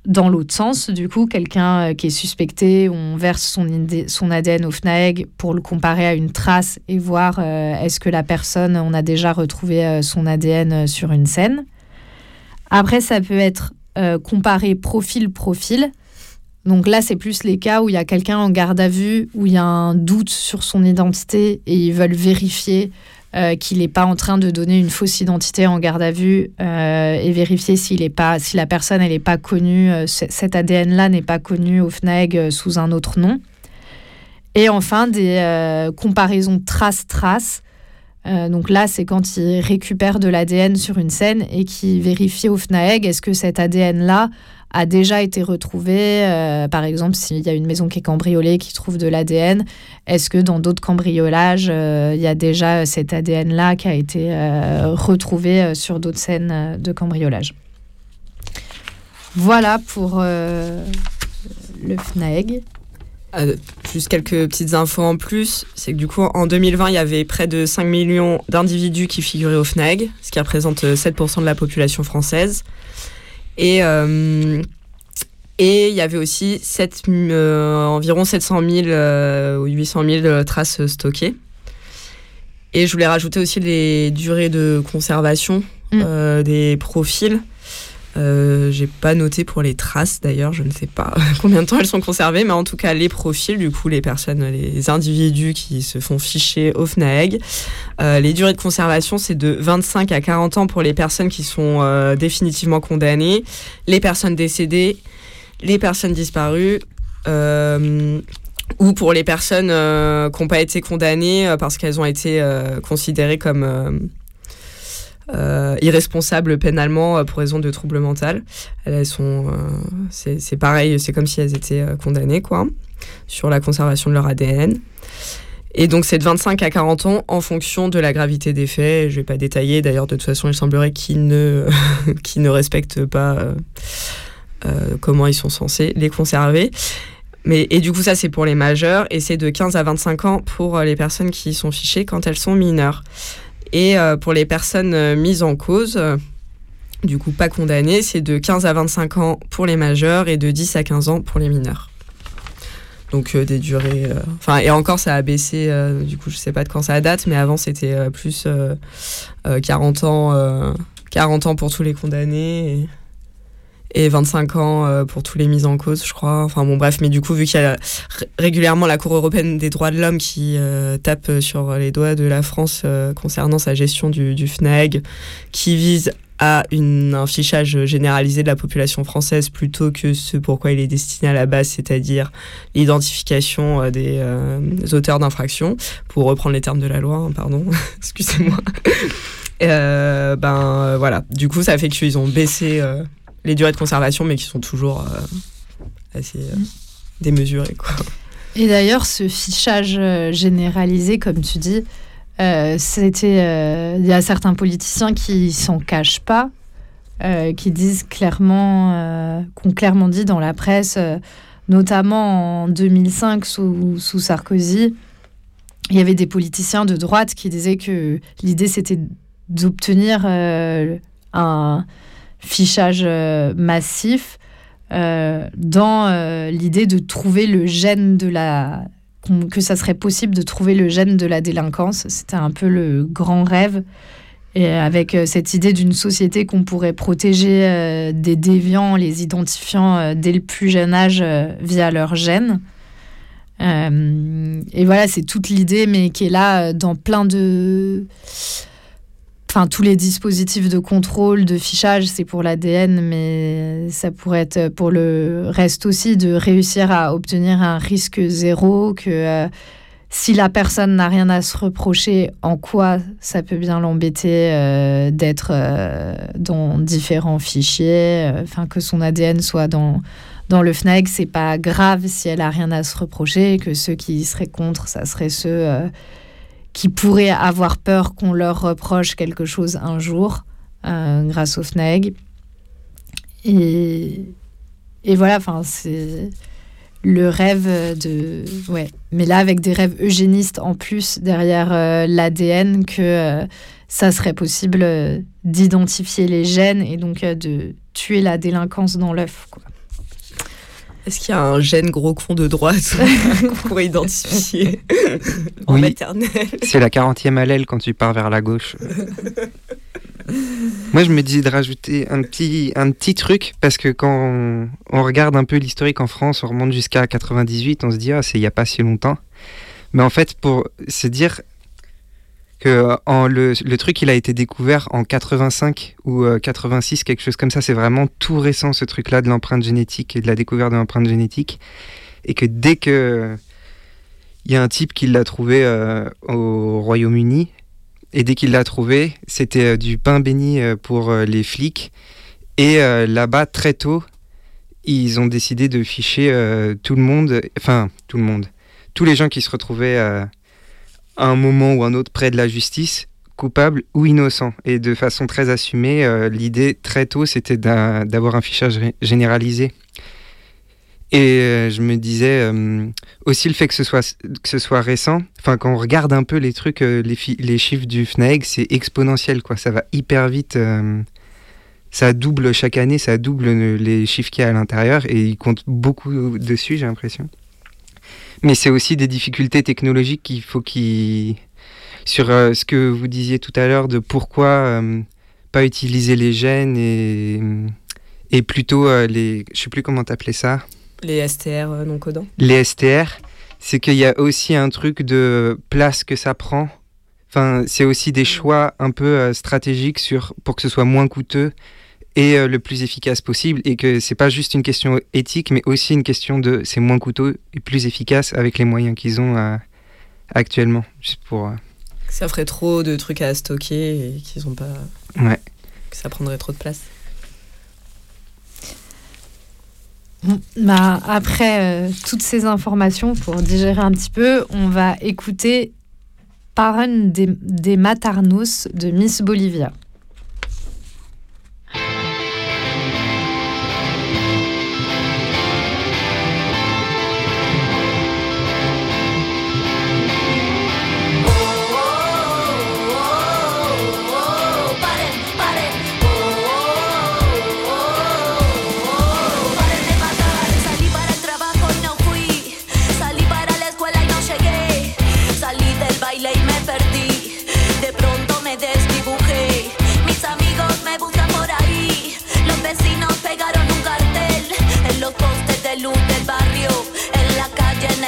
dans l'autre sens, du coup, quelqu'un euh, qui est suspecté, on verse son, ADN au FNAEG pour le comparer à une trace et voir euh, est-ce que la personne, on a déjà retrouvé euh, son ADN sur une scène. Après, ça peut être comparé profil-profil. Donc là, c'est plus les cas où il y a quelqu'un en garde à vue, où il y a un doute sur son identité et ils veulent vérifier qu'il n'est pas en train de donner une fausse identité en garde à vue et vérifier pas, si la personne n'est pas connue, cet ADN-là n'est pas connu au FNAEG sous un autre nom. Et enfin, des comparaisons trace-trace euh, donc là, c'est quand ils récupèrent de l'ADN sur une scène et qui vérifient au FNAEG est-ce que cet ADN-là a déjà été retrouvé. Euh, par exemple, s'il y a une maison qui est cambriolée, qui trouve de l'ADN, est-ce que dans d'autres cambriolages, euh, il y a déjà cet ADN-là qui a été retrouvé sur d'autres scènes de cambriolage? Voilà pour le FNAEG. Euh, juste quelques petites infos en plus, c'est que du coup en 2020 il y avait près de 5 millions d'individus qui figuraient au FNAG, ce qui représente 7% euh, de la population française. Et, euh, et il y avait aussi 7, environ 700 000 ou 800 000 traces stockées. Et je voulais rajouter aussi les durées de conservation mmh. des profils. Euh, j'ai pas noté pour les traces d'ailleurs, je ne sais pas *laughs* combien de temps elles sont conservées, mais en tout cas les profils, du coup les personnes, les individus qui se font ficher au FNAEG. Euh, les durées de conservation, c'est de 25 à 40 ans pour les personnes qui sont euh, définitivement condamnées, les personnes décédées, les personnes disparues. ou pour les personnes qui n'ont pas été condamnées parce qu'elles ont été considérées comme euh, irresponsables pénalement euh, pour raison de troubles mental. Elles sont, euh, c'est pareil, c'est comme si elles étaient condamnées quoi, sur la conservation de leur ADN. Et donc c'est de 25 à 40 ans en fonction de la gravité des faits. Je vais pas détailler. D'ailleurs, de toute façon, il semblerait qu'ils ne, *laughs* qui ne respectent pas comment ils sont censés les conserver. Mais, et du coup, ça, c'est pour les majeurs. Et c'est de 15 à 25 ans pour les personnes qui sont fichées quand elles sont mineures. Et euh, pour les personnes euh, mises en cause, euh, du coup pas condamnées, c'est de 15 à 25 ans pour les majeurs et de 10 à 15 ans pour les mineurs. Donc des durées. Enfin, et encore, ça a baissé. du coup, je sais pas de quand ça date, mais avant, c'était plus 40 ans, 40 ans pour tous les condamnés 25 ans euh, pour tous les mises en cause, je crois. Enfin bon, bref, mais du coup, vu qu'il y a régulièrement la Cour européenne des droits de l'homme qui euh, tape sur les doigts de la France euh, concernant sa gestion du, du qui vise à un fichage généralisé de la population française plutôt que ce pourquoi il est destiné à la base, c'est-à-dire l'identification des, auteurs d'infractions, pour reprendre les termes de la loi, hein, pardon, *laughs* excusez-moi. ben voilà, du coup, ça fait qu'ils ont baissé les durées de conservation, mais qui sont toujours euh, assez euh, démesurées. Quoi. Et d'ailleurs, ce fichage euh, généralisé, comme tu dis, c'était, il y a certains politiciens qui s'en cachent pas, qui disent clairement, qu'on clairement dit dans la presse, notamment en 2005 sous, sous, Sarkozy, il y avait des politiciens de droite qui disaient que l'idée c'était d'obtenir un fichage euh, massif euh, dans euh, l'idée de trouver le gène de la que ça serait possible de trouver le gène de la délinquance. C'était un peu le grand rêve. Et avec cette idée d'une société qu'on pourrait protéger des déviants, les identifiant dès le plus jeune âge via leur gène. et voilà, c'est toute l'idée, mais qui est là dans plein de Enfin, tous les dispositifs de contrôle, de fichage, c'est pour l'ADN, mais ça pourrait être pour le reste aussi de réussir à obtenir un risque zéro, que euh, si la personne n'a rien à se reprocher, en quoi ça peut bien l'embêter euh, d'être euh, dans différents fichiers, enfin que son ADN soit dans dans le FNAG, c'est pas grave si elle a rien à se reprocher, que ceux qui seraient contre, ça serait ceux qui pourraient avoir peur qu'on leur reproche quelque chose un jour euh, grâce au FNAG. Et, et voilà, enfin, c'est le rêve de. Ouais, mais là, avec des rêves eugénistes en plus derrière euh, l'ADN, que euh, ça serait possible d'identifier les gènes et donc de tuer la délinquance dans l'œuf. Quoi. Est-ce qu'il y a un gène gros con de droite *laughs* qu'on pourrait identifier en oui, maternelle C'est la 40e allèle quand tu pars vers la gauche. *laughs* Moi, je me dis de rajouter un petit, un petit truc parce que quand on, regarde un peu l'historique en France, on remonte jusqu'à 98, on se dit, ah, c'est il n'y a pas si longtemps. Mais en fait, pour se dire, que en le, truc il a été découvert en 85 ou 86 quelque chose comme ça. C'est vraiment tout récent ce truc là de l'empreinte génétique et de la découverte de l'empreinte génétique. Et que dès que il y a un type qui l'a trouvé au Royaume-Uni et dès qu'il l'a trouvé c'était du pain béni pour les flics. Et là-bas très tôt ils ont décidé de ficher tout le monde enfin tout le monde tous les gens qui se retrouvaient à un moment ou un autre près de la justice, coupables ou innocents. Et de façon très assumée, euh, l'idée très tôt, c'était d'avoir un fichage généralisé. Et euh, je me disais euh, aussi le fait que ce soit, que ce soit récent, enfin quand on regarde un peu les trucs, les, les, chiffres du FNAEG, c'est exponentiel, quoi. ça va hyper vite. ça double chaque année, ça double les chiffres qu'il y a à l'intérieur et ils comptent beaucoup dessus, j'ai l'impression. Mais c'est aussi des difficultés technologiques qu'il faut qu'il sur euh, ce que vous disiez tout à l'heure de pourquoi euh, pas utiliser les gènes et, et plutôt euh, les je sais plus comment t'appelais ça. Les STR non codants. Les STR c'est qu'il y a aussi un truc de place que ça prend. Enfin c'est aussi des choix un peu stratégiques sur pour que ce soit moins coûteux et euh, le plus efficace possible et que c'est pas juste une question éthique mais aussi une question de c'est moins coûteux et plus efficace avec les moyens qu'ils ont euh, actuellement. Juste pour euh, ça ferait trop de trucs à stocker et qu'ils ont pas ouais. que ça prendrait trop de place. Bah, après toutes ces informations pour digérer un petit peu on va écouter Parent des, des Matarnos de Miss Bolivia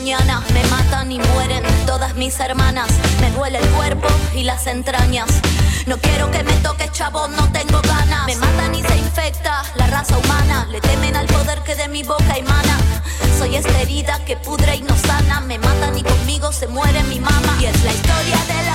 Me matan y mueren todas mis hermanas. Me duele el cuerpo y las entrañas. No quiero que me toque chavo, no tengo ganas. Me matan y se infecta la raza humana. Le temen al poder que de mi boca emana. Soy esta herida que pudre y no sana. Me matan y conmigo se muere mi mamá. Y es la historia de la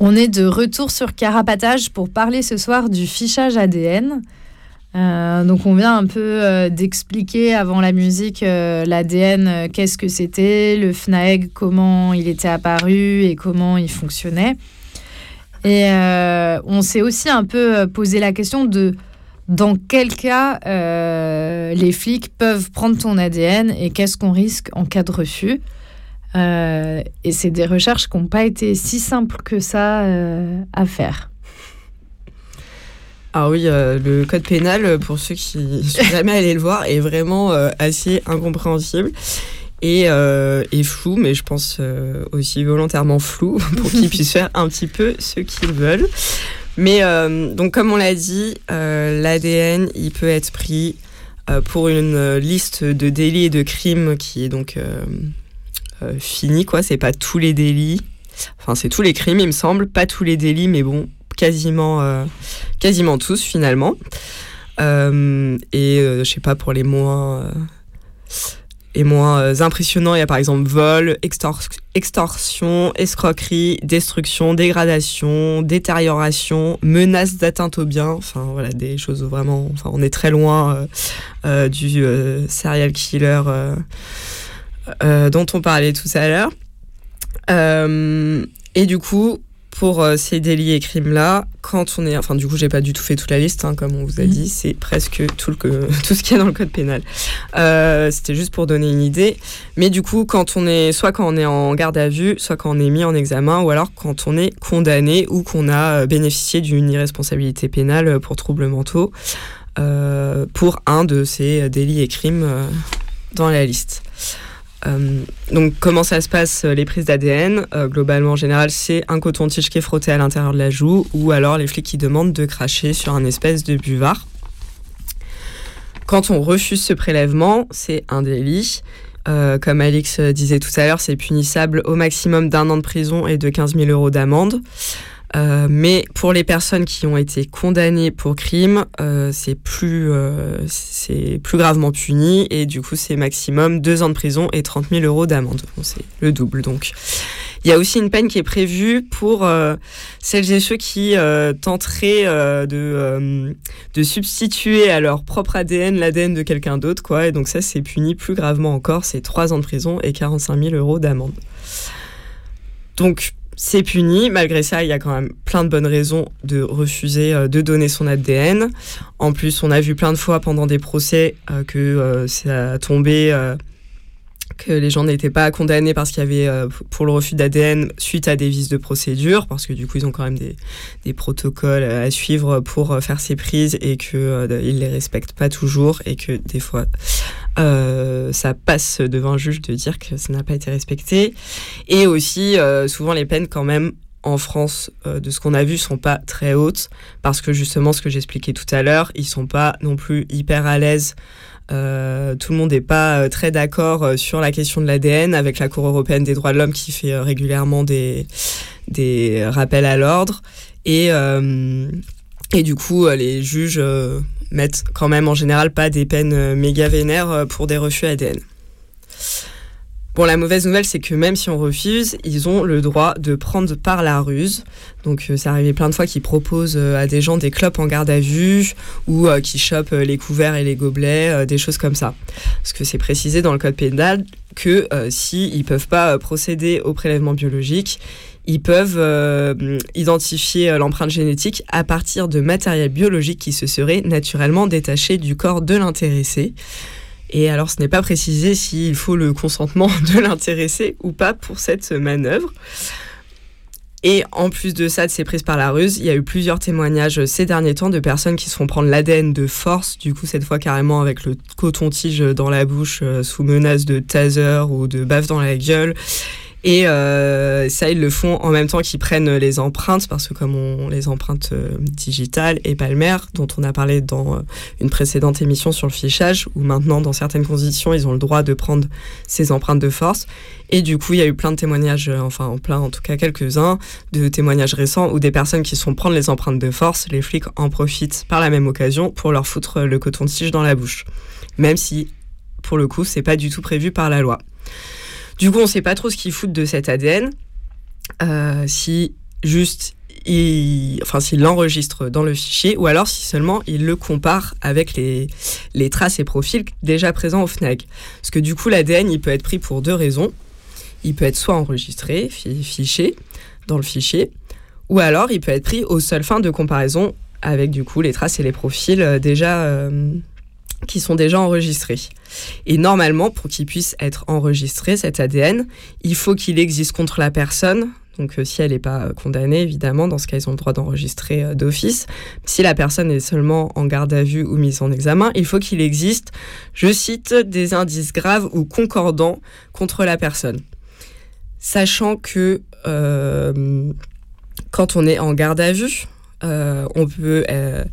On est de retour sur Carapatage pour parler ce soir du fichage ADN. Euh, donc on vient un peu euh, d'expliquer avant la musique euh, l'ADN, qu'est-ce que c'était, le FNAEG, comment il était apparu et comment il fonctionnait. Et on s'est aussi un peu posé la question de dans quel cas les flics peuvent prendre ton ADN et qu'est-ce qu'on risque en cas de refus. Euh, et c'est des recherches qui n'ont pas été si simples que ça euh, à faire. Ah oui, euh, le code pénal, pour ceux qui *laughs* sont jamais allés le voir, est vraiment assez incompréhensible et, et, flou, mais je pense aussi volontairement flou *laughs* pour qu'ils puissent faire un petit peu ce qu'ils veulent. Mais donc, comme on l'a dit, l'ADN, il peut être pris pour une liste de délits et de crimes qui est donc fini, quoi. C'est pas tous les délits. Enfin, c'est tous les crimes, il me semble. Pas tous les délits, mais bon, quasiment, euh, quasiment tous finalement. Euh, et je sais pas, pour les moins et moins impressionnants, il y a par exemple vol, extorsion, escroquerie, destruction, dégradation, détérioration, menace d'atteinte au bien. Enfin voilà, des choses vraiment. Enfin, on est très loin du serial killer euh, dont on parlait tout à l'heure. Euh, et du coup, pour euh, ces délits et crimes-là, quand on est... Enfin, du coup, j'ai pas du tout fait toute la liste, hein, comme on vous a mhm. dit, c'est presque tout, le, *laughs* tout ce qu'il y a dans le code pénal. C'était juste pour donner une idée. Mais du coup, quand on est... Soit quand on est en garde à vue, soit quand on est mis en examen, ou alors quand on est condamné ou qu'on a bénéficié d'une irresponsabilité pénale pour troubles mentaux, pour un de ces délits et crimes dans la liste. Euh, donc comment ça se passe euh, les prises d'ADN euh, Globalement en général c'est un coton-tige qui est frotté à l'intérieur de la joue ou alors les flics qui demandent de cracher sur un espèce de buvard. Quand on refuse ce prélèvement, c'est un délit. comme Alix disait tout à l'heure, c'est punissable au maximum d'un an de prison et de 15 000 euros d'amende. Euh, mais pour les personnes qui ont été condamnées pour crime, euh, c'est plus, euh, plus gravement puni et du coup c'est maximum deux ans de prison et 30 000 euros d'amende. c'est le double donc. Il y a aussi une peine qui est prévue pour celles et ceux qui tenteraient de, de substituer à leur propre ADN l'ADN de quelqu'un d'autre. Et donc ça, c'est puni plus gravement encore, c'est trois ans de prison et 45 000 euros d'amende. Donc, c'est puni. Malgré ça, il y a quand même plein de bonnes raisons de refuser euh, de donner son ADN. En plus, on a vu plein de fois pendant des procès euh, que euh, ça a tombé que les gens n'étaient pas condamnés parce qu'il y avait euh, pour le refus d'ADN suite à des vices de procédure, parce que du coup ils ont quand même des, des protocoles à suivre pour euh, faire ces prises et qu'ils euh, les respectent pas toujours et que des fois ça passe devant un juge de dire que ça n'a pas été respecté. Et aussi souvent les peines quand même en France, de ce qu'on a vu, sont pas très hautes parce que justement ce que j'expliquais tout à l'heure, ils sont pas non plus hyper à l'aise euh, tout le monde n'est pas euh, très d'accord euh, sur la question de l'ADN avec la Cour européenne des droits de l'homme qui fait régulièrement des, rappels à l'ordre. Et, et du coup, les juges mettent quand même en général pas des peines méga vénères pour des refus ADN. Bon, la mauvaise nouvelle, c'est que même si on refuse, ils ont le droit de prendre par la ruse. Donc, euh, c'est arrivé plein de fois qu'ils proposent euh, à des gens des clopes en garde à vue ou euh, qui chopent les couverts et les gobelets, des choses comme ça. Parce que c'est précisé dans le code pénal que s'ils si ne peuvent pas procéder au prélèvement biologique, ils peuvent identifier l'empreinte génétique à partir de matériel biologique qui se serait naturellement détaché du corps de l'intéressé. Et alors, ce n'est pas précisé s'il faut le consentement *laughs* de l'intéressé ou pas pour cette manœuvre. Et en plus de ça, de ces prises par la ruse, il y a eu plusieurs témoignages ces derniers temps de personnes qui se font prendre l'ADN de force, du coup cette fois carrément avec le coton-tige dans la bouche, euh, sous menace de taser ou de baffe dans la gueule. Et euh, ça, ils le font en même temps qu'ils prennent les empreintes, parce que comme on les empreintes euh, digitales et palmaires, dont on a parlé dans euh, une précédente émission sur le fichage, où maintenant, dans certaines conditions, ils ont le droit de prendre ces empreintes de force. Et du coup, il y a eu plein de témoignages, enfin en plein, en tout cas quelques-uns, de témoignages récents où des personnes qui sont prendre les empreintes de force, les flics en profitent par la même occasion pour leur foutre le coton-tige dans la bouche. Même si, pour le coup, c'est pas du tout prévu par la loi. Du coup, on ne sait pas trop ce qu'ils foutent de cet ADN. Euh, si juste il, enfin s'il l'enregistre dans le fichier ou alors si seulement il le compare avec les, traces et profils déjà présents au FNAG. Parce que du coup l'ADN il peut être pris pour deux raisons. Il peut être soit enregistré, fiché, dans le fichier, ou alors il peut être pris aux seules fins de comparaison avec du coup les traces et les profils euh, déjà euh, qui sont déjà enregistrés. Et normalement, pour qu'il puisse être enregistré, cet ADN, il faut qu'il existe contre la personne. Donc euh, si elle n'est pas condamnée, évidemment, dans ce cas, ils ont le droit d'enregistrer d'office. Si la personne est seulement en garde à vue ou mise en examen, il faut qu'il existe, je cite, des indices graves ou concordants contre la personne. Sachant que quand on est en garde à vue, euh, on peut euh,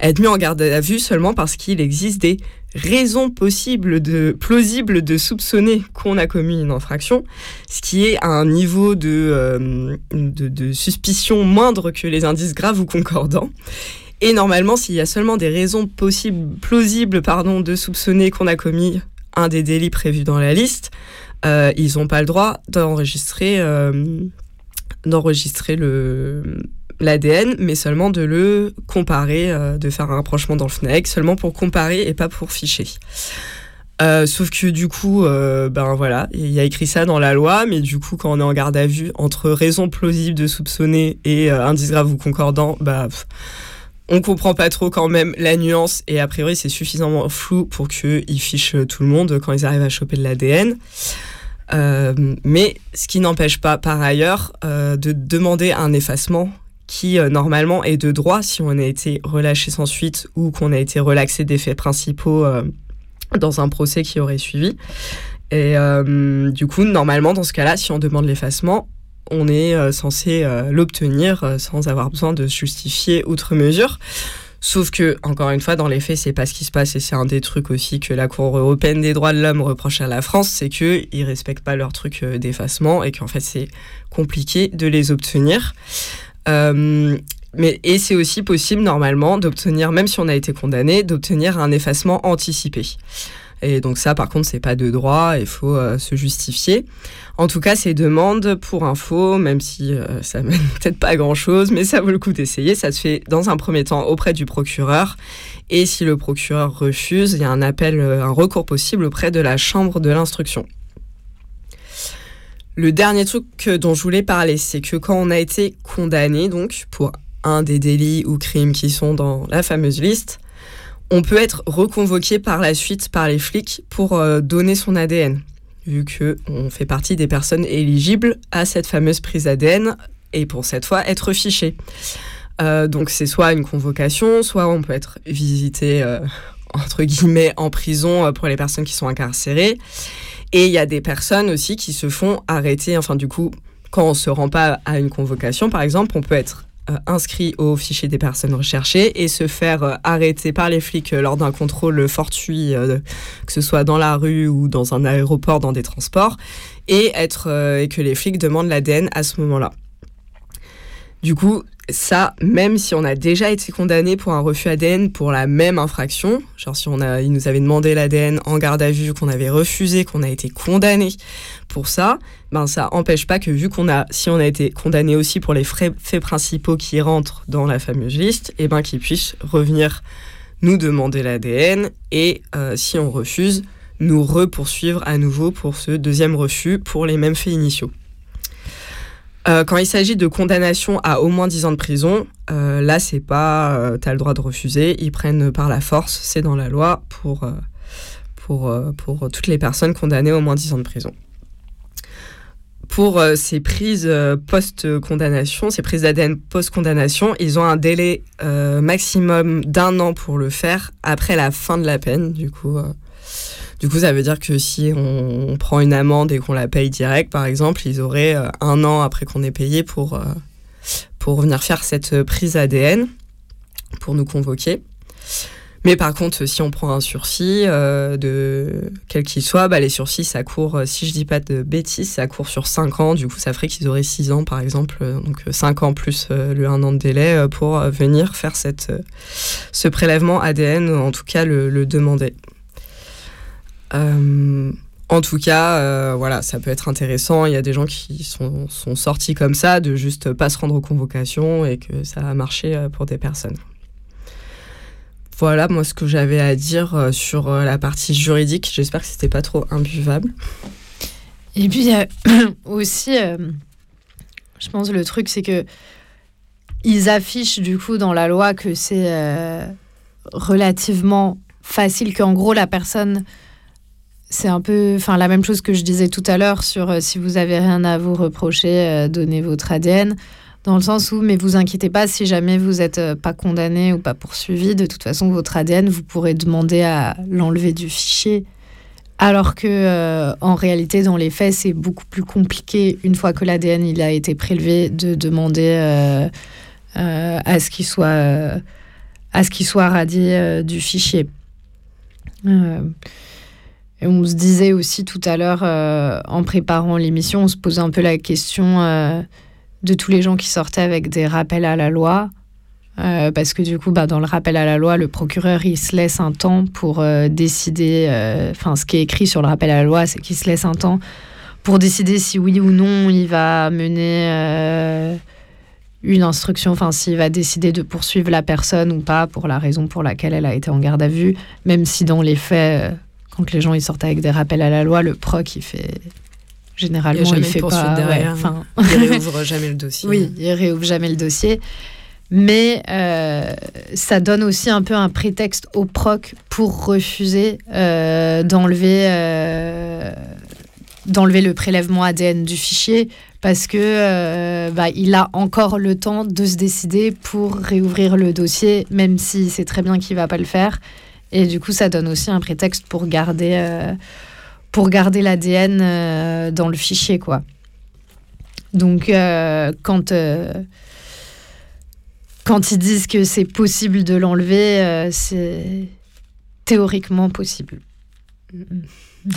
être mis en garde à vue seulement parce qu'il existe des raisons possibles de plausibles de soupçonner qu'on a commis une infraction, ce qui est à un niveau de, euh, de, suspicion moindre que les indices graves ou concordants. Et normalement, s'il y a seulement des raisons possibles, plausibles pardon, de soupçonner qu'on a commis un des délits prévus dans la liste, ils n'ont pas le droit d'enregistrer d'enregistrer le l'ADN, mais seulement de le comparer, euh, de faire un rapprochement dans le FNAC, seulement pour comparer et pas pour ficher. Euh, sauf que du coup, euh, ben voilà, il y a écrit ça dans la loi, mais du coup, quand on est en garde à vue, entre raison plausible de soupçonner et indice grave ou concordant, bah, on comprend pas trop quand même la nuance, et a priori, c'est suffisamment flou pour qu'ils fichent tout le monde quand ils arrivent à choper de l'ADN. Mais ce qui n'empêche pas par ailleurs de demander un effacement qui euh, normalement est de droit si on a été relâché sans suite ou qu'on a été relaxé des faits principaux dans un procès qui aurait suivi. Et du coup, normalement, dans ce cas-là, si on demande l'effacement, on est censé l'obtenir sans avoir besoin de justifier outre mesure. Sauf que, encore une fois, dans les faits, c'est pas ce qui se passe et c'est un des trucs aussi que la Cour européenne des droits de l'homme reproche à la France, c'est qu'ils respectent pas leur truc euh, d'effacement et qu'en fait, c'est compliqué de les obtenir. Euh, mais, et c'est aussi possible, normalement, d'obtenir, même si on a été condamné, d'obtenir un effacement anticipé. Et donc ça, par contre, c'est pas de droit, il faut euh, se justifier. En tout cas, ces demandes, pour info, même si euh, ça *laughs* mène peut-être pas à grand-chose, mais ça vaut le coup d'essayer, ça se fait dans un premier temps auprès du procureur. Et si le procureur refuse, il y a un appel, euh, un recours possible auprès de la chambre de l'instruction. Le dernier truc dont je voulais parler, c'est que quand on a été condamné donc pour un des délits ou crimes qui sont dans la fameuse liste, on peut être reconvoqué par la suite par les flics pour euh, donner son ADN, vu qu'on fait partie des personnes éligibles à cette fameuse prise ADN et pour cette fois être fiché. Euh, donc c'est soit une convocation, soit on peut être visité euh, entre guillemets en prison pour les personnes qui sont incarcérées. Et il y a des personnes aussi qui se font arrêter, enfin du coup, quand on se rend pas à une convocation, par exemple, on peut être euh, inscrit au fichier des personnes recherchées et se faire euh, arrêter par les flics euh, lors d'un contrôle fortuit, que ce soit dans la rue ou dans un aéroport, dans des transports, et, être, et que les flics demandent l'ADN à ce moment-là. Du coup, ça, même si on a déjà été condamné pour un refus ADN pour la même infraction, genre si on a, nous avait demandé l'ADN en garde à vue, qu'on avait refusé, qu'on a été condamné pour ça, ben ça empêche pas que vu qu'on a, si on a été condamné aussi pour les faits principaux qui rentrent dans la fameuse liste, et eh ben qu'ils puissent revenir nous demander l'ADN et euh, si on refuse, nous repoursuivre à nouveau pour ce deuxième refus pour les mêmes faits initiaux. Euh, quand il s'agit de condamnation à au moins 10 ans de prison, euh, là, c'est pas euh, tu as le droit de refuser, ils prennent par la force, c'est dans la loi pour, pour, pour toutes les personnes condamnées au moins 10 ans de prison. Pour ces prises post-condamnation, ces prises d'ADN post-condamnation, ils ont un délai maximum d'un an pour le faire après la fin de la peine, du coup. Du coup, ça veut dire que si on, prend une amende et qu'on la paye direct, par exemple, ils auraient euh, un an après qu'on ait payé pour, euh, pour venir faire cette prise ADN, pour nous convoquer. Mais par contre, si on prend un sursis, euh, de quel qu'il soit, bah, les sursis, ça court, si je dis pas de bêtises, ça court sur 5 ans. Du coup, ça ferait qu'ils auraient 6 ans, par exemple. Donc 5 ans plus le 1 an de délai pour venir faire cette, ce prélèvement ADN, en tout cas le, le demander. Euh, En tout cas, voilà, ça peut être intéressant. Il y a des gens qui sont, sortis comme ça, de juste pas se rendre aux convocations et que ça a marché pour des personnes. Voilà, moi, ce que j'avais à dire sur la partie juridique. J'espère que c'était pas trop imbuvable. Et puis, *coughs* aussi, je pense le truc, c'est que ils affichent du coup dans la loi que c'est euh, relativement facile, qu'en gros la personne, c'est un peu, enfin la même chose que je disais tout à l'heure sur euh, si vous avez rien à vous reprocher, euh, donnez votre ADN, dans le sens où, mais vous inquiétez pas, si jamais vous n'êtes pas condamné ou pas poursuivi, de toute façon votre ADN, vous pourrez demander à l'enlever du fichier. Alors que en réalité, dans les faits, c'est beaucoup plus compliqué une fois que l'ADN a été prélevé de demander euh, à ce qu'il soit, euh, à ce qu'il soit radié euh, du fichier. On se disait aussi tout à l'heure, en préparant l'émission, on se posait un peu la question de tous les gens qui sortaient avec des rappels à la loi. parce que du coup, bah, dans le rappel à la loi, le procureur, il se laisse un temps pour décider, enfin, ce qui est écrit sur le rappel à la loi, c'est qu'il se laisse un temps pour décider si oui ou non il va mener une instruction, enfin s'il va décider de poursuivre la personne ou pas pour la raison pour laquelle elle a été en garde à vue, même si dans les faits, euh, quand les gens ils sortent avec des rappels à la loi, le proc il fait généralement il, fait pas, derrière, hein. il réouvre jamais le dossier. *laughs* Oui, il réouvre jamais le dossier. Mais euh, ça donne aussi un peu un prétexte au proc pour refuser euh, d'enlever d'enlever le prélèvement ADN du fichier parce que euh, bah, il a encore le temps de se décider pour réouvrir le dossier, même si c'est très bien qu'il va pas le faire. Et du coup, ça donne aussi un prétexte pour garder, euh, garder l'ADN euh, dans le fichier, quoi. Donc, quand quand ils disent que c'est possible de l'enlever, c'est théoriquement possible. *laughs*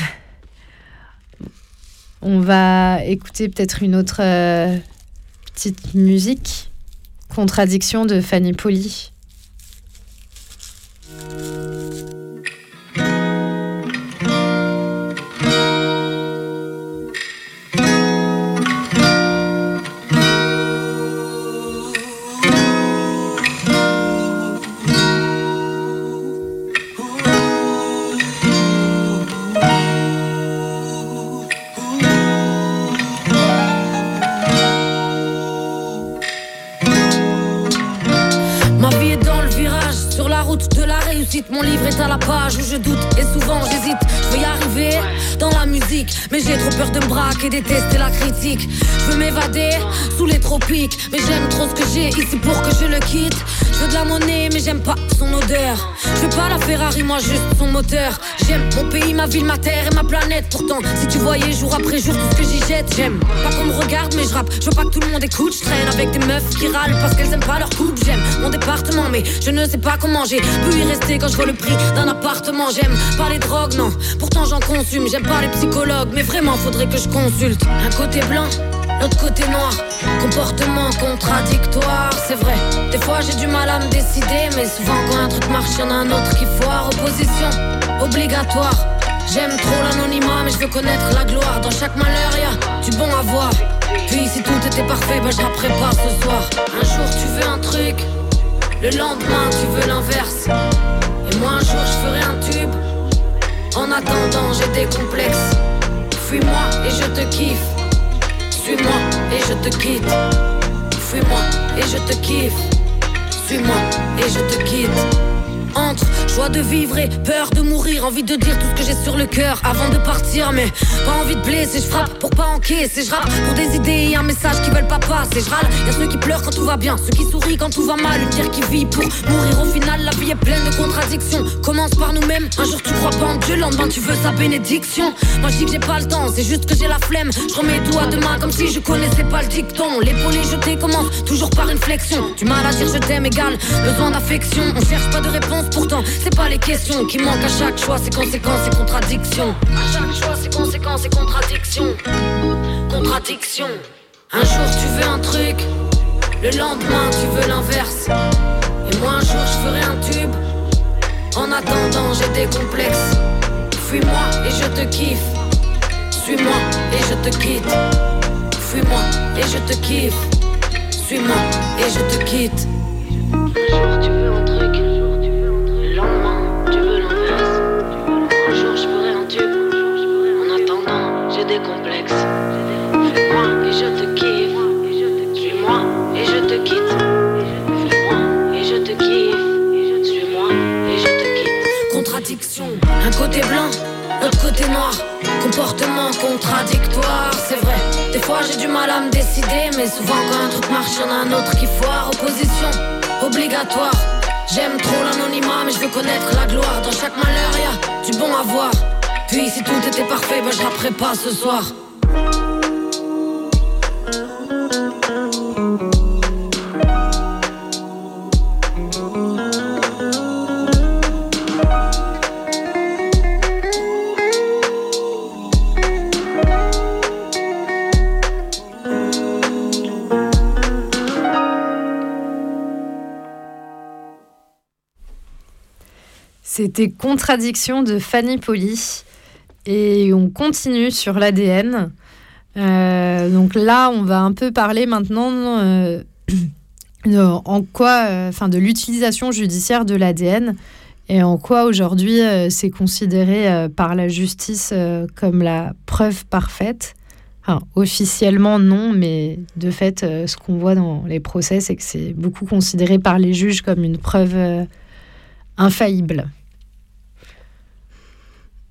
On va écouter peut-être une autre euh, petite musique. Contradiction de Fanny Poli. Música Mon livre est à la page où je doute et souvent j'hésite. Je veux y arriver dans la musique, mais j'ai trop peur de me braquer, détester la critique. Je veux m'évader sous les tropiques, mais j'aime trop ce que j'ai ici pour que je le quitte. Je veux de la monnaie, mais j'aime pas son odeur. Je veux pas la Ferrari, moi juste son moteur. J'aime mon pays, ma ville, ma terre et ma planète. Pourtant, si tu voyais jour après jour tout ce que j'y jette, j'aime pas qu'on me regarde, mais je rappe. Je veux pas que tout le monde écoute. Je traîne avec des meufs qui râlent parce qu'elles aiment pas leur coupe. J'aime mon département, mais je ne sais pas comment j'ai pu y rester quand je vois le prix d'un appartement. J'aime pas les drogues, non. Pourtant, j'en consomme. J'aime pas les psychologues, mais vraiment, faudrait que je consulte. Un côté blanc, l'autre côté noir. Comportement contradictoire, c'est vrai. Des fois, j'ai du mal à me décider, mais souvent, quand un truc marche, y'en a un autre qui foire. Opposition obligatoire. J'aime trop l'anonymat, mais je veux connaître la gloire. Dans chaque malheur, y'a du bon à voir. Puis si tout était parfait, bah je prépare ce soir. Un jour tu veux un truc, le lendemain tu veux l'inverse. Un jour je ferai un tube. En attendant, j'ai des complexes. Fuis-moi et je te kiffe. Suis-moi et je te quitte. Fuis-moi et je te kiffe. Suis-moi et je te quitte. Entre joie de vivre et peur de mourir, envie de dire tout ce que j'ai sur le cœur avant de partir, mais pas envie de blesser. Je frappe pour pas encaisser, je rappe pour des idées et un message qui veulent pas passer. Je râle, y'a ceux qui pleurent quand tout va bien, ceux qui sourient quand tout va mal, une pierre qui vit pour mourir. Au final, la vie est pleine de contradictions. Commence par nous-mêmes, un jour tu crois pas en Dieu, le lendemain tu veux sa bénédiction. Moi je dis que j'ai pas le temps, c'est juste que j'ai la flemme. Je remets tout à demain comme si je connaissais pas le dicton. L'épaule jetée commence toujours par une flexion. Du mal à dire je t'aime égal, besoin d'affection. On cherche pas de réponse pourtant c'est pas les questions qui manquent à chaque choix, c'est conséquences et contradictions. À chaque choix, c'est conséquences et contradictions. Contradiction. Un jour tu veux un truc, le lendemain tu veux l'inverse. Et moi un jour je ferai un tube. En attendant, j'ai des complexes. Fuis-moi et je te kiffe. Suis-moi et je te quitte. Fuis-moi et je te kiffe. Suis-moi et je te quitte. Un jour tu veux côté blanc, l'autre côté noir. Comportement contradictoire, c'est vrai. Des fois j'ai du mal à me décider, mais souvent quand un truc marche, y'en a un autre qui foire. Opposition obligatoire. J'aime trop l'anonymat, mais je veux connaître la gloire. Dans chaque malheur, y a du bon à voir. Puis si tout était parfait, ben je pas ce soir. C'était Contradiction de Fanny Poli. Et on continue sur l'ADN. Euh, donc là, on va un peu parler maintenant euh, *clears throat* de, en quoi, euh, de l'utilisation judiciaire de l'ADN et en quoi aujourd'hui c'est considéré par la justice comme la preuve parfaite. Officiellement non, mais de fait, ce qu'on voit dans les procès, c'est que c'est beaucoup considéré par les juges comme une preuve infaillible.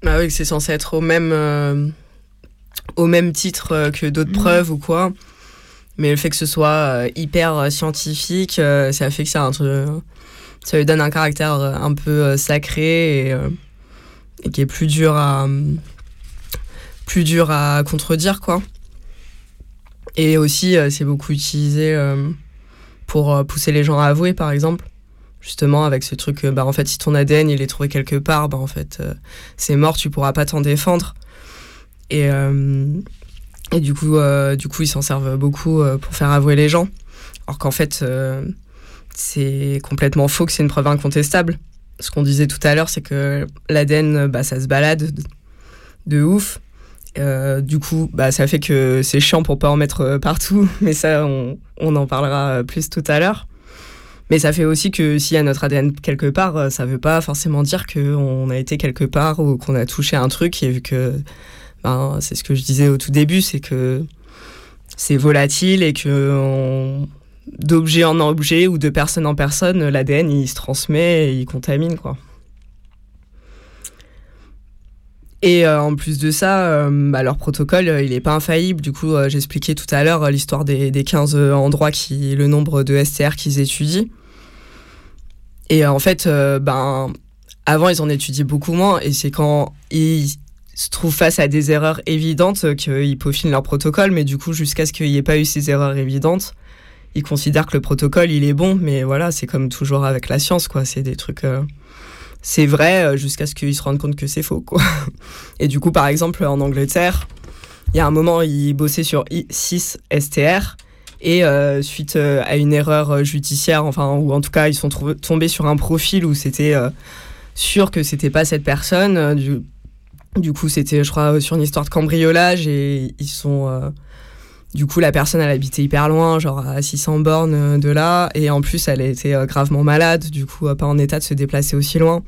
Bah oui, c'est censé être au même, euh, au même titre euh, que d'autres preuves ou quoi. Mais le fait que ce soit euh, hyper scientifique, ça fait que c'est un truc. ça lui donne un caractère un peu sacré et, et qui est plus dur à. plus dur à contredire, quoi. Et aussi, c'est beaucoup utilisé pour pousser les gens à avouer, par exemple justement avec ce truc euh, bah en fait si ton ADN il est trouvé quelque part bah en fait euh, c'est mort tu pourras pas t'en défendre. Et euh, du coup du coup ils s'en servent beaucoup pour faire avouer les gens. Alors qu'en fait c'est complètement faux que c'est une preuve incontestable. Ce qu'on disait tout à l'heure c'est que l'ADN bah ça se balade de, ouf. Du coup, bah, ça fait que c'est chiant pour pas en mettre partout, *laughs* mais ça, on, on en parlera plus tout à l'heure. Mais ça fait aussi que s'il y a notre ADN quelque part, euh, ça veut pas forcément dire qu'on a été quelque part ou qu'on a touché un truc. Et vu que ben, c'est ce que je disais au tout début, c'est que c'est volatile et que d'objet en objet ou de personne en personne, l'ADN il se transmet et il contamine quoi. Et euh, en plus de ça, euh, bah, leur protocole, euh, il n'est pas infaillible. Du coup, j'expliquais tout à l'heure l'histoire des, des 15 endroits, qui, le nombre de STR qu'ils étudient. Et en fait, ben, avant, ils en étudient beaucoup moins. Et c'est quand ils se trouvent face à des erreurs évidentes qu'ils peaufinent leur protocole. Mais du coup, jusqu'à ce qu'il n'y ait pas eu ces erreurs évidentes, ils considèrent que le protocole, il est bon. Mais voilà, c'est comme toujours avec la science, quoi. C'est des trucs... c'est vrai euh, jusqu'à ce qu'ils se rendent compte que c'est faux, quoi. *laughs* Et du coup, par exemple, en Angleterre, il y a un moment, ils bossaient sur 6 STR. Et euh, suite euh, à une erreur judiciaire, enfin, ou en tout cas, ils sont tombés sur un profil où c'était sûr que c'était pas cette personne. du, du coup, c'était, je crois, sur une histoire de cambriolage et ils sont. Du coup, la personne, elle habitait hyper loin, genre à 600 bornes euh, de là. Et en plus, elle était euh, gravement malade, du coup, euh, pas en état de se déplacer aussi loin.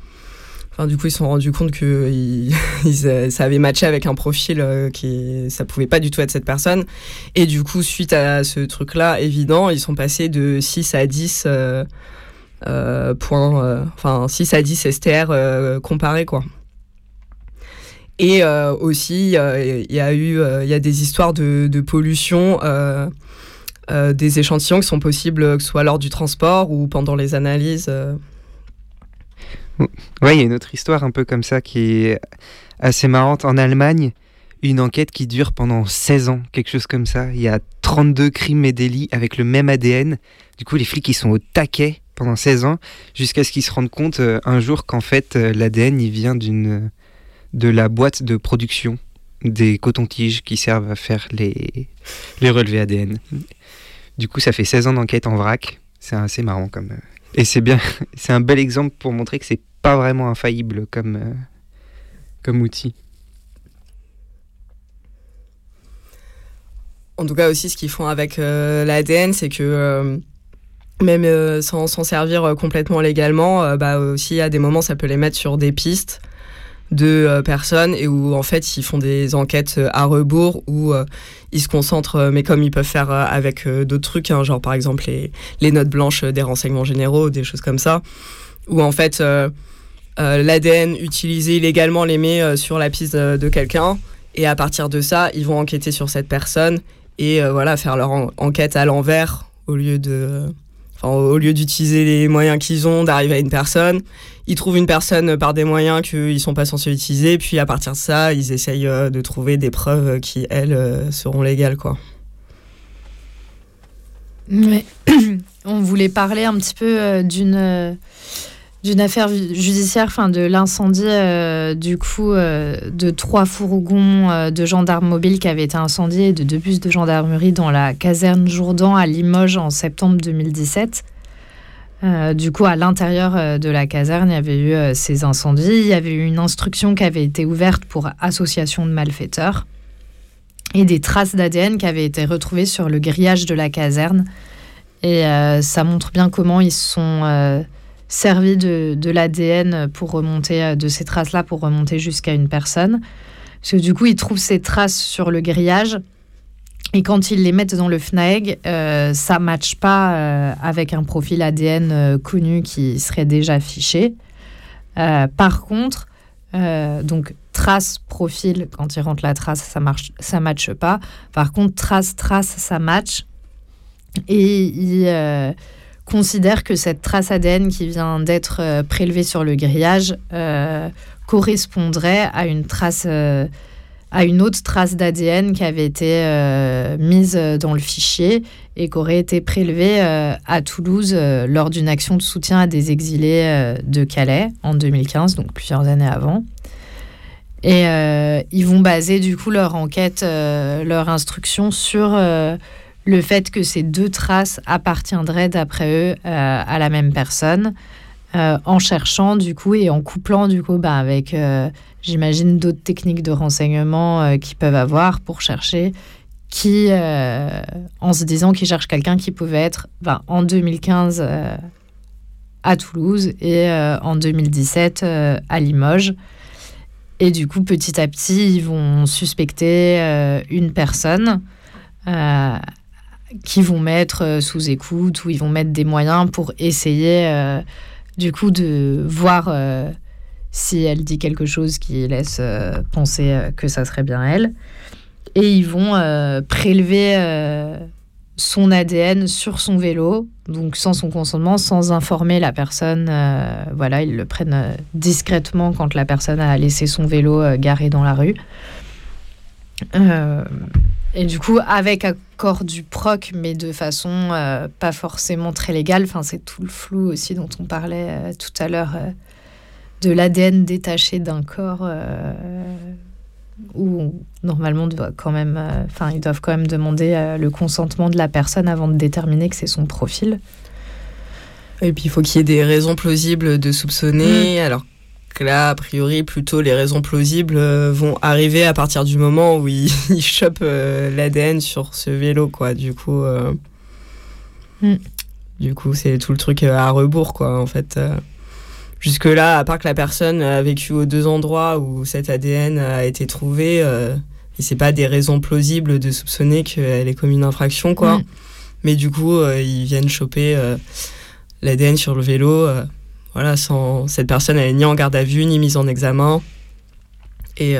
Enfin, du coup, ils se sont rendus compte que *laughs* ça avait matché avec un profil qui, ça pouvait pas du tout être cette personne. Et du coup, suite à ce truc-là évident, ils sont passés de 6 à 10 euh, euh, points, enfin 6 à 10 STR comparés, quoi. Et euh, aussi, il y a eu, euh, il y a des histoires de, de pollution. euh, des échantillons qui sont possibles, que ce soit lors du transport ou pendant les analyses. Ouais, il y a une autre histoire un peu comme ça qui est assez marrante. En Allemagne, une enquête qui dure pendant 16 ans, quelque chose comme ça. Il y a 32 crimes et délits avec le même ADN. Du coup, les flics, ils sont au taquet pendant 16 ans, jusqu'à ce qu'ils se rendent compte un jour qu'en fait, l'ADN, il vient d'une de la boîte de production des cotons-tiges qui servent à faire les, les relevés ADN. Du coup, ça fait 16 ans d'enquête en vrac. C'est assez marrant comme... euh, Et c'est bien, *laughs* c'est un bel exemple pour montrer que c'est pas vraiment infaillible comme, euh, comme outil. en tout cas aussi, ce qu'ils font avec l'ADN, c'est que même sans s'en servir complètement légalement, bah, aussi à des moments, ça peut les mettre sur des pistes de euh, personnes et où en fait ils font des enquêtes euh, à rebours où euh, ils se concentrent, mais comme ils peuvent faire avec d'autres trucs, hein, genre par exemple les, notes blanches des renseignements généraux, des choses comme ça, où en fait l'ADN utilisé illégalement les met sur la piste de, quelqu'un et à partir de ça ils vont enquêter sur cette personne et voilà faire leur enquête à l'envers au lieu de au lieu d'utiliser les moyens qu'ils ont d'arriver à une personne, ils trouvent une personne par des moyens qu'ils sont pas censés utiliser, puis à partir de ça, ils essayent euh, de trouver des preuves qui, elles, euh, seront légales, quoi. *clears throat* On voulait parler un petit peu euh, d'une d'une affaire judiciaire, enfin de l'incendie du coup de trois fourgons de gendarmes mobiles qui avaient été incendiés et de deux bus de gendarmerie dans la caserne Jourdan à Limoges en septembre 2017. Euh, du coup, à l'intérieur euh, de la caserne, il y avait eu euh, ces incendies. Il y avait eu une instruction qui avait été ouverte pour association de malfaiteurs et des traces d'ADN qui avaient été retrouvées sur le grillage de la caserne. Et ça montre bien comment ils sont servis de, de l'ADN pour remonter, de ces traces-là pour remonter jusqu'à une personne. Parce que du coup, ils trouvent ces traces sur le grillage et quand ils les mettent dans le FNAEG, euh, ça ne matche pas euh, avec un profil ADN euh, connu qui serait déjà fiché. par contre, donc trace, profil, quand ils rentrent la trace, ça marche, ça matche pas. Par contre, trace, trace, ça match. Et ils considèrent que cette trace ADN qui vient d'être prélevée sur le grillage correspondrait à une trace à une autre trace d'ADN qui avait été euh, mise dans le fichier et qui aurait été prélevée euh, à Toulouse euh, lors d'une action de soutien à des exilés de Calais en 2015, donc plusieurs années avant. Et ils vont baser du coup leur enquête, leur instruction sur le fait que ces deux traces appartiendraient d'après eux à la même personne. en cherchant du coup et en couplant du coup bah, avec j'imagine, d'autres techniques de renseignement euh, qu'ils peuvent avoir pour chercher qui, euh, en se disant qu'ils cherchent quelqu'un qui pouvait être ben, en 2015 euh, à Toulouse et en 2017 à Limoges. Et du coup, petit à petit, ils vont suspecter une personne qui vont mettre sous écoute ou ils vont mettre des moyens pour essayer du coup de voir si elle dit quelque chose qui laisse euh, penser euh, que ça serait bien elle. Et ils vont euh, prélever son ADN sur son vélo, donc sans son consentement, sans informer la personne. voilà, ils le prennent discrètement quand la personne a laissé son vélo garé dans la rue. Et du coup, avec accord du proc, mais de façon pas forcément très légale. Enfin, c'est tout le flou aussi dont on parlait tout à l'heure de l'ADN détaché d'un corps euh, où normalement doit quand même, euh, enfin ils doivent quand même demander euh, le consentement de la personne avant de déterminer que c'est son profil. Et puis il faut qu'il y ait des raisons plausibles de soupçonner. Mm. Alors que là, a priori, plutôt les raisons plausibles vont arriver à partir du moment où ils, *laughs* chopent l'ADN sur ce vélo, quoi. Du coup, mm. du coup, c'est tout le truc à rebours, quoi, en fait. Jusque-là, à part que la personne a vécu aux deux endroits où cet ADN a été trouvé, euh, et c'est pas des raisons plausibles de soupçonner qu'elle ait commis une infraction, quoi. Mm. Mais du coup, euh, ils viennent choper euh, l'ADN sur le vélo. Voilà, sans cette personne, elle est ni en garde à vue, ni mise en examen, et,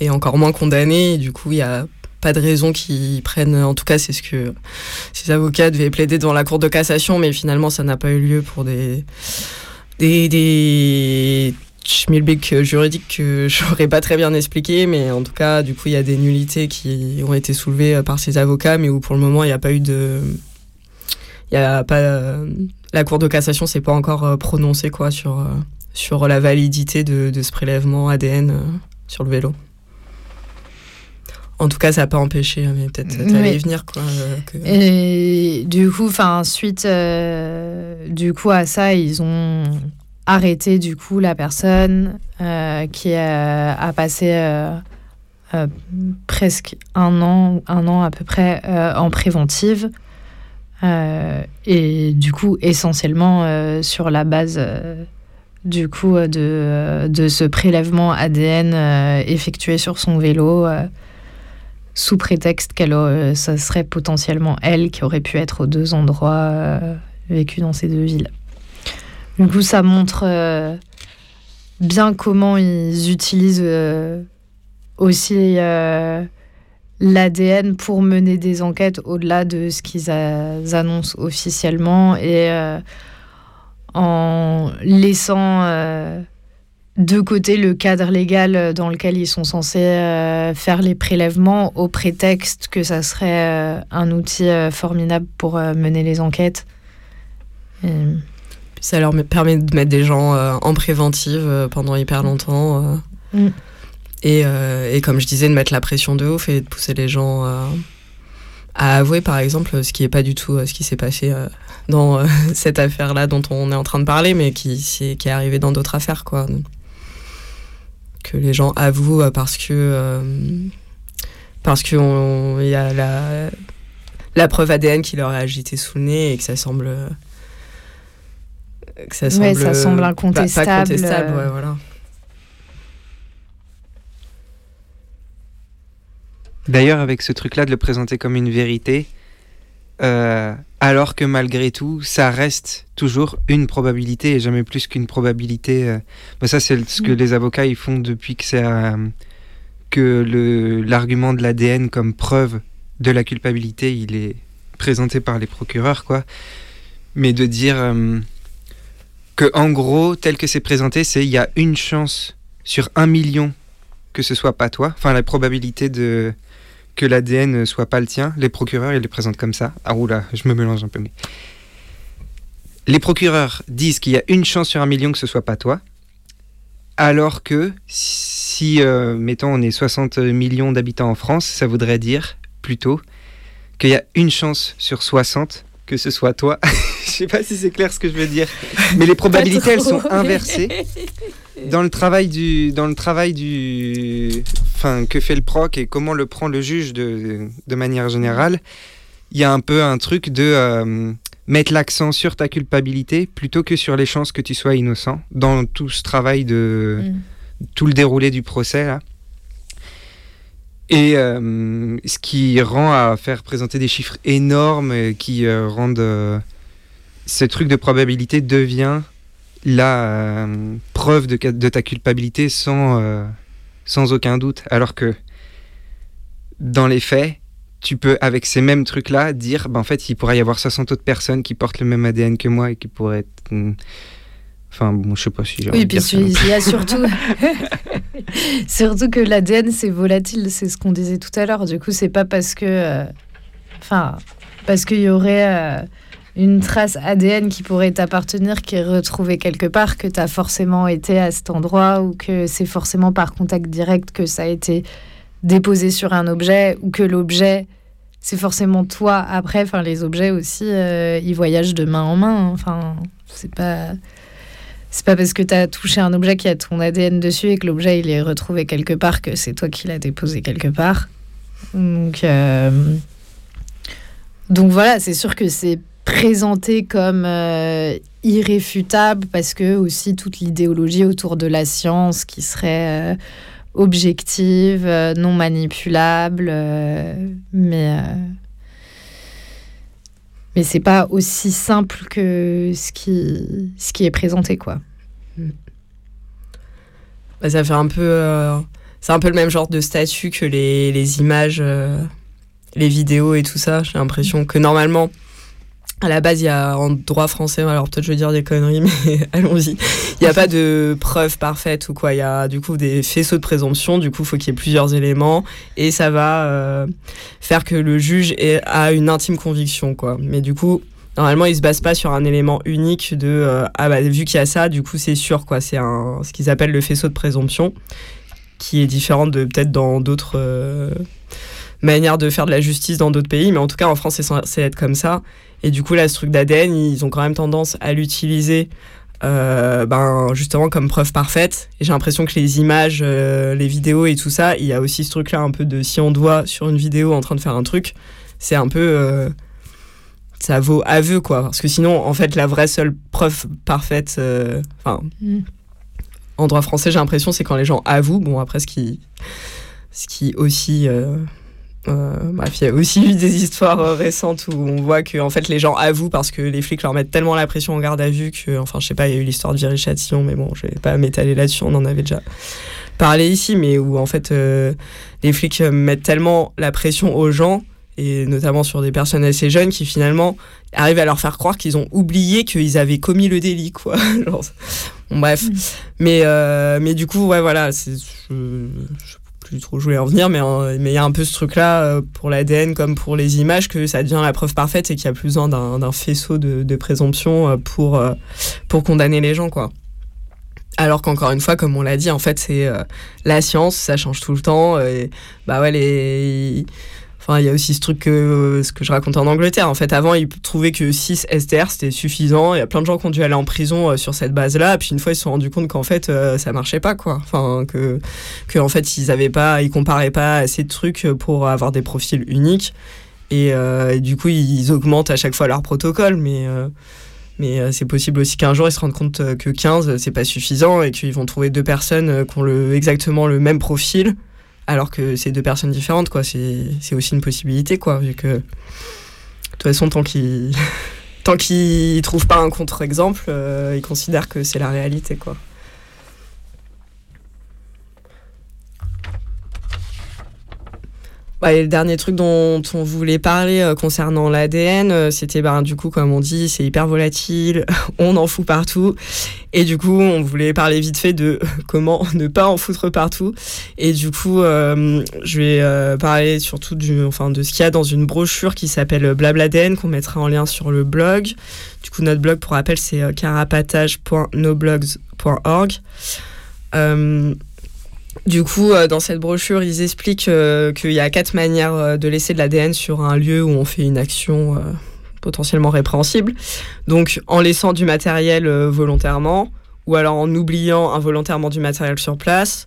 et encore moins condamnée. Du coup, il y a pas de raison qu'ils prennent. En tout cas, c'est ce que ces avocats devaient plaider devant la Cour de cassation, mais finalement, ça n'a pas eu lieu pour des des, des schmilblick juridiques que j'aurais pas très bien expliqué, mais en tout cas, du coup, il y a des nullités qui ont été soulevées euh, par ces avocats, mais où pour le moment, il n'y a pas eu de. Il y a pas. La Cour de cassation s'est pas encore euh, prononcée quoi, sur, euh, sur la validité de, de ce prélèvement ADN sur le vélo. En tout cas, ça n'a pas empêché, hein, mais peut-être ça allait venir. Quoi, Et du coup, suite du coup à ça, ils ont arrêté du coup la personne euh, qui a, passé euh, presque un an, un an à peu près en préventive. Et du coup, essentiellement sur la base du coup de, de ce prélèvement ADN effectué sur son vélo sous prétexte qu'elle euh, ça serait potentiellement elle qui aurait pu être aux deux endroits euh, vécus dans ces deux villes. Du coup, ça montre euh, bien comment ils utilisent aussi l'ADN pour mener des enquêtes au-delà de ce qu'ils annoncent officiellement et en laissant de côté le cadre légal euh, dans lequel ils sont censés euh, faire les prélèvements au prétexte que ça serait euh, un outil formidable pour mener les enquêtes. Ça leur permet de mettre des gens en préventive pendant hyper longtemps. Mm. Et, et, comme je disais, de mettre la pression de ouf et de pousser les gens à avouer, par exemple, ce qui n'est pas du tout ce qui s'est passé dans *laughs* cette affaire-là dont on est en train de parler, mais qui, qui est arrivé dans d'autres affaires. quoi que les gens avouent euh, parce que euh, parce qu'il y a la, la preuve ADN qui leur est agitée sous le nez et que ça semble que ça semble, ça semble incontestable. voilà. D'ailleurs, avec ce truc-là de le présenter comme une vérité, euh, alors que malgré tout, ça reste toujours une probabilité et jamais plus qu'une probabilité. Euh. Mais ça, c'est ce que mm. les avocats ils font depuis que c'est euh, que l'argument de l'ADN comme preuve de la culpabilité, il est présenté par les procureurs, quoi. Mais de dire que en gros, tel que c'est présenté, c'est il y a une chance sur un million que ce soit pas toi. Enfin, la probabilité de que l'ADN ne soit pas le tien. Les procureurs, ils les présentent comme ça. Ah oula, je me mélange un peu. Mais... Les procureurs disent qu'il y a une chance sur un million que ce soit pas toi. Alors que si, euh, mettons, on est 60 millions d'habitants en France, ça voudrait dire plutôt qu'il y a une chance sur 60 que ce soit toi. *laughs* je sais pas si c'est clair ce que je veux dire, mais les probabilités elles sont inversées. *laughs* Dans le travail du, dans le travail du, enfin que fait le proc et comment le prend le juge de, de manière générale, il y a un peu un truc de euh, mettre l'accent sur ta culpabilité plutôt que sur les chances que tu sois innocent dans tout ce travail de mm. tout le déroulé du procès là. Et euh, ce qui rend à faire présenter des chiffres énormes qui euh, rendent ce truc de probabilité devient la preuve de, de, ta culpabilité sans, sans aucun doute. Alors que dans les faits, tu peux, avec ces mêmes trucs-là, dire, bah, en fait, il pourrait y avoir 60 autres personnes qui portent le même ADN que moi et qui pourraient être hmm, Enfin, bon, je sais pas si j'ai. Oui, puis il y a surtout, *laughs* surtout que l'ADN c'est volatile, c'est ce qu'on disait tout à l'heure. Du coup, c'est pas parce que, euh, enfin, parce qu'il y aurait euh, une trace ADN qui pourrait t'appartenir, qui est retrouvée quelque part, que tu as forcément été à cet endroit ou que c'est forcément par contact direct que ça a été déposé sur un objet ou que l'objet c'est forcément toi après. Enfin, les objets aussi, euh, ils voyagent de main en main. Enfin, c'est pas c'est pas parce que tu as touché un objet qui a ton ADN dessus et que l'objet il est retrouvé quelque part que c'est toi qui l'as déposé quelque part. Donc, euh, donc voilà, c'est sûr que c'est présenté comme euh, irréfutable parce que aussi toute l'idéologie autour de la science qui serait euh, objective, non manipulable, mais mais c'est pas aussi simple que ce qui, ce qui est présenté, quoi. Bah, ça fait un peu. Euh, c'est un peu le même genre de statut que les, les images, euh, les vidéos et tout ça. J'ai l'impression que normalement, à la base, il y a en droit français, alors peut-être je vais dire des conneries, *laughs* mais allons-y. Il n'y a pas de preuve parfaite ou quoi. Il y a du coup des faisceaux de présomption. Du coup, il faut qu'il y ait plusieurs éléments et ça va euh, faire que le juge ait, a une intime conviction, quoi. Mais du coup, normalement, il se base pas sur un élément unique de euh, ah bah vu qu'il y a ça, du coup c'est sûr, quoi. C'est ce qu'ils appellent le faisceau de présomption, qui est différent de peut-être dans d'autres. Euh, manières de faire de la justice dans d'autres pays, mais en tout cas en France c'est être comme ça. Et du coup, là, ce truc d'ADN, ils ont quand même tendance à l'utiliser ben justement comme preuve parfaite. Et j'ai l'impression que les images, les vidéos et tout ça, il y a aussi ce truc-là un peu de si on doit sur une vidéo en train de faire un truc, c'est un peu ça vaut aveu quoi parce que sinon en fait la vraie seule preuve parfaite enfin mm. en droit français j'ai l'impression c'est quand les gens avouent bon après ce qui ce qui aussi euh, bref, il y a aussi eu des histoires euh, récentes où on voit que en fait les gens avouent parce que les flics leur mettent tellement la pression en garde à vue que, enfin, je sais pas, il y a eu l'histoire de Viry-Châtillon, mais bon, je vais pas m'étaler là-dessus, on en avait déjà parlé ici, mais où en fait euh, les flics mettent tellement la pression aux gens et notamment sur des personnes assez jeunes qui finalement arrivent à leur faire croire qu'ils ont oublié qu'ils avaient commis le délit quoi. *laughs* Bon, bref. Mais mais du coup ouais voilà c'est plus trop je voulais en venir, mais euh, il y a un peu ce truc-là euh, pour l'ADN comme pour les images que ça devient la preuve parfaite et qu'il y a plus besoin d'un faisceau de, présomption euh, pour, pour condamner les gens, quoi. Alors qu'encore une fois, comme on l'a dit, en fait, c'est la science, ça change tout le temps. Et, bah ouais, les Enfin, il y a aussi ce truc que, ce que je racontais en Angleterre. En fait, avant, ils trouvaient que 6 STR, c'était suffisant. Il y a plein de gens qui ont dû aller en prison euh, sur cette base-là. Puis une fois, ils se sont rendus compte qu'en fait, euh, ça marchait pas, quoi. Enfin, que, que en fait, ils avaient pas, ils comparaient pas assez de trucs pour avoir des profils uniques. Et, euh, du coup, ils augmentent à chaque fois leur protocole. Mais, mais c'est possible aussi qu'un jour, ils se rendent compte que 15, c'est pas suffisant et qu'ils vont trouver deux personnes qui ont exactement le même profil alors que c'est deux personnes différentes, quoi. C'est aussi une possibilité, quoi, vu que de toute façon, tant qu'ils *laughs* tant qu'ils trouvent pas un contre-exemple, euh, ils considèrent que c'est la réalité, quoi. Et le dernier truc dont on voulait parler euh, concernant l'ADN, euh, c'était ben, du coup, comme on dit, c'est hyper volatile, *laughs* on en fout partout. Et du coup, on voulait parler vite fait de *laughs* comment *laughs* ne pas en foutre partout. Et du coup, euh, je vais parler surtout du, enfin, de ce qu'il y a dans une brochure qui s'appelle Blabladen, qu'on mettra en lien sur le blog. Du coup, notre blog, pour rappel, c'est carapatage.noblogs.org. Du coup, euh, dans cette brochure, ils expliquent euh, qu'il y a quatre manières euh, de laisser de l'ADN sur un lieu où on fait une action potentiellement répréhensible. Donc, en laissant du matériel volontairement, ou alors en oubliant involontairement du matériel sur place,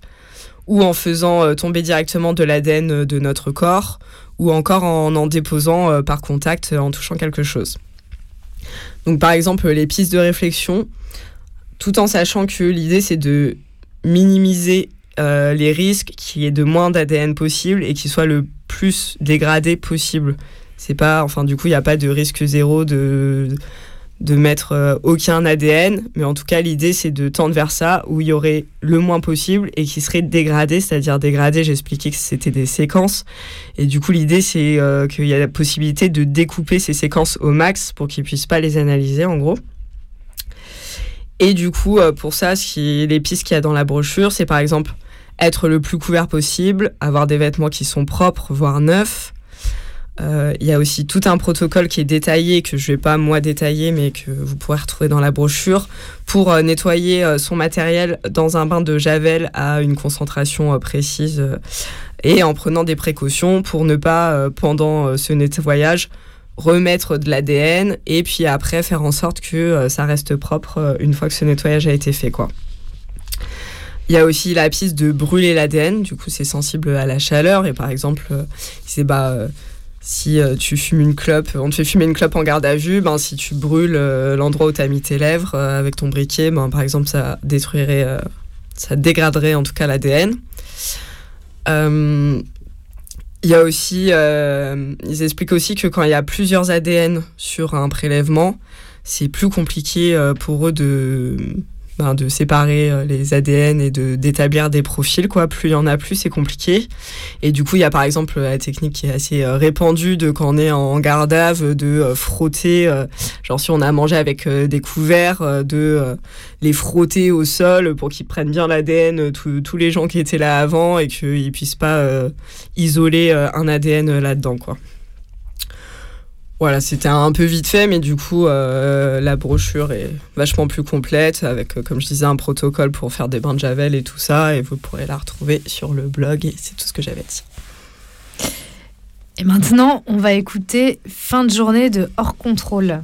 ou en faisant tomber directement de l'ADN de notre corps, ou encore en en déposant par contact en touchant quelque chose. Donc, par exemple, les pistes de réflexion, tout en sachant que l'idée c'est de minimiser euh, les risques qu'il y ait de moins d'ADN possible et qu'il soit le plus dégradé possible. C'est pas, enfin, du coup, il n'y a pas de risque zéro de, de mettre euh, aucun ADN, mais en tout cas, l'idée, c'est de tendre vers ça où il y aurait le moins possible et qui serait dégradé, c'est-à-dire dégradé, j'expliquais que c'était des séquences. Et du coup, l'idée, c'est euh, qu'il y a la possibilité de découper ces séquences au max pour qu'ils puissent pas les analyser, en gros. Et du coup, pour ça, les pistes qu'il y a dans la brochure, c'est par exemple être le plus couvert possible, avoir des vêtements qui sont propres, voire neufs. Euh, il y a aussi tout un protocole qui est détaillé, que je ne vais pas moi détailler, mais que vous pourrez retrouver dans la brochure, pour euh, nettoyer euh, son matériel dans un bain de javel à une concentration précise et en prenant des précautions pour ne pas, pendant ce nettoyage, remettre de l'ADN et puis après faire en sorte que ça reste propre une fois que ce nettoyage a été fait. quoi. Il y a aussi la piste de brûler l'ADN, du coup c'est sensible à la chaleur et par exemple, c'est euh, bah euh, si euh, tu fumes une clope, on te fait fumer une clope en garde à vue, ben si tu brûles l'endroit où tu as mis tes lèvres avec ton briquet, ben par exemple ça détruirait, ça dégraderait en tout cas l'ADN. Il y a aussi, ils expliquent aussi que quand il y a plusieurs ADN sur un prélèvement, c'est plus compliqué pour eux de ben, de séparer euh, les ADN et de d'établir des profils quoi. Plus il y en a plus c'est compliqué. Et du coup il y a par exemple la technique qui est assez euh, répandue de quand on est en garde de euh, frotter genre si on a mangé avec des couverts de les frotter au sol pour qu'ils prennent bien l'ADN tous les gens qui étaient là avant et qu'ils puissent pas isoler un ADN là-dedans quoi voilà, c'était un peu vite fait, mais du coup, euh, la brochure est vachement plus complète, avec, euh, comme je disais, un protocole pour faire des bains de javel et tout ça, et vous pourrez la retrouver sur le blog, et c'est tout ce que j'avais dit. Et maintenant, on va écouter Fin de journée de Hors Contrôle.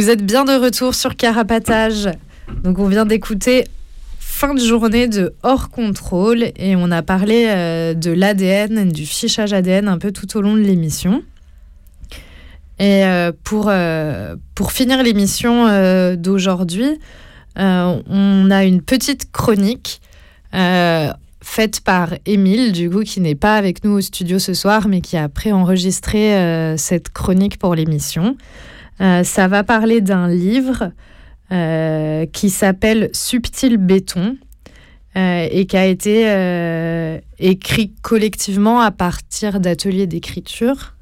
Vous êtes bien de retour sur Carapatage. Donc on vient d'écouter fin de journée de hors contrôle et on a parlé euh, de l'ADN, du fichage ADN un peu tout au long de l'émission. Et euh, pour, euh, pour finir l'émission d'aujourd'hui, on a une petite chronique faite par Émile, du coup, qui n'est pas avec nous au studio ce soir, mais qui a préenregistré cette chronique pour l'émission. Ça va parler d'un livre euh, qui s'appelle Subtil béton euh, et qui a été euh, écrit collectivement à partir d'ateliers d'écriture.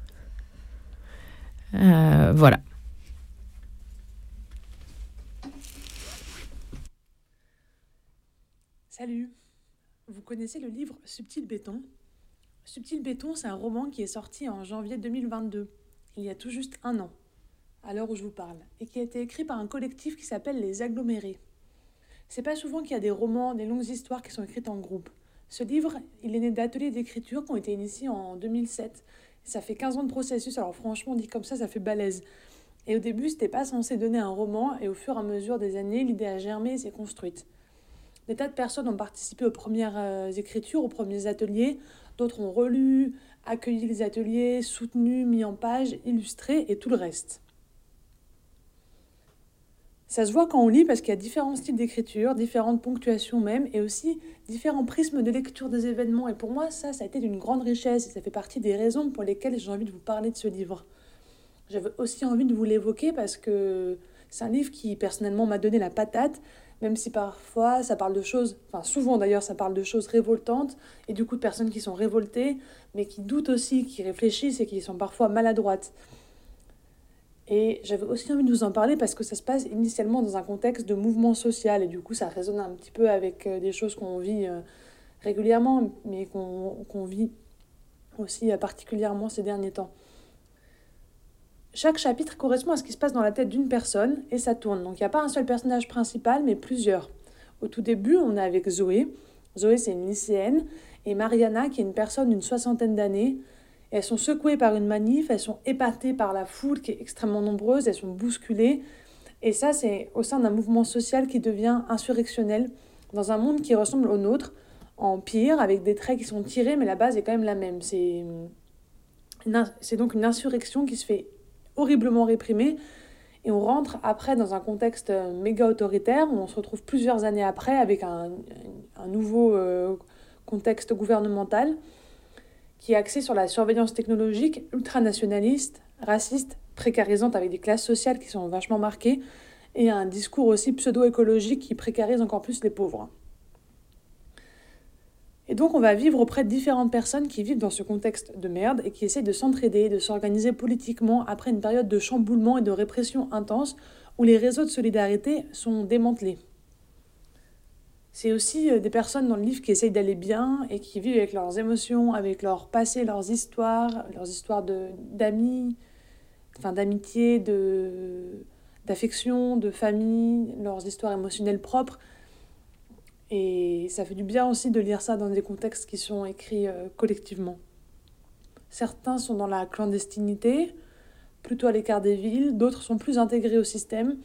voilà. Salut. Vous connaissez le livre Subtil béton? Subtil béton, c'est un roman qui est sorti en janvier 2022, il y a tout juste un an à l'heure où je vous parle, et qui a été écrit par un collectif qui s'appelle Les Agglomérés. C'est pas souvent qu'il y a des romans, des longues histoires qui sont écrites en groupe. Ce livre, il est né d'ateliers d'écriture qui ont été initiés en 2007. Ça fait 15 ans de processus, alors franchement, dit comme ça, ça fait balèze. Et au début, c'était pas censé donner un roman, et au fur et à mesure des années, l'idée a germé et s'est construite. Des tas de personnes ont participé aux premières euh, écritures, aux premiers ateliers, d'autres ont relu, accueilli les ateliers, soutenu, mis en page, illustré et tout le reste. Ça se voit quand on lit parce qu'il y a différents styles d'écriture, différentes ponctuations même, et aussi différents prismes de lecture des événements. Et pour moi, ça, ça a été d'une grande richesse et ça fait partie des raisons pour lesquelles j'ai envie de vous parler de ce livre. J'avais aussi envie de vous l'évoquer parce que c'est un livre qui personnellement m'a donné la patate, même si parfois ça parle de choses, enfin souvent d'ailleurs ça parle de choses révoltantes, et du coup de personnes qui sont révoltées, mais qui doutent aussi, qui réfléchissent et qui sont parfois maladroites. Et j'avais aussi envie de vous en parler parce que ça se passe initialement dans un contexte de mouvement social et du coup ça résonne un petit peu avec euh, des choses qu'on vit euh, régulièrement mais qu'on vit aussi euh, particulièrement ces derniers temps. Chaque chapitre correspond à ce qui se passe dans la tête d'une personne et ça tourne. Donc il n'y a pas un seul personnage principal mais plusieurs. Au tout début on est avec Zoé. Zoé c'est une lycéenne et Mariana qui est une personne d'une soixantaine d'années elles sont secouées par une manif, elles sont épatées par la foule qui est extrêmement nombreuse, elles sont bousculées. Et ça, c'est au sein d'un mouvement social qui devient insurrectionnel, dans un monde qui ressemble au nôtre, en pire, avec des traits qui sont tirés, mais la base est quand même la même. C'est, c'est donc une insurrection qui se fait horriblement réprimer. Et on rentre après dans un contexte méga autoritaire, où on se retrouve plusieurs années après avec un, un nouveau euh, contexte gouvernemental qui est axée sur la surveillance technologique ultranationaliste, raciste, précarisante avec des classes sociales qui sont vachement marquées, et un discours aussi pseudo-écologique qui précarise encore plus les pauvres. Et donc on va vivre auprès de différentes personnes qui vivent dans ce contexte de merde et qui essaient de s'entraider, de s'organiser politiquement après une période de chamboulement et de répression intense où les réseaux de solidarité sont démantelés. C'est aussi euh, des personnes dans le livre qui essayent d'aller bien et qui vivent avec leurs émotions, avec leur passé, leurs histoires, leurs histoires d'amis, enfin d'amitié, d'affection, de famille, leurs histoires émotionnelles propres. Et ça fait du bien aussi de lire ça dans des contextes qui sont écrits euh, collectivement. Certains sont dans la clandestinité, plutôt à l'écart des villes, d'autres sont plus intégrés au système.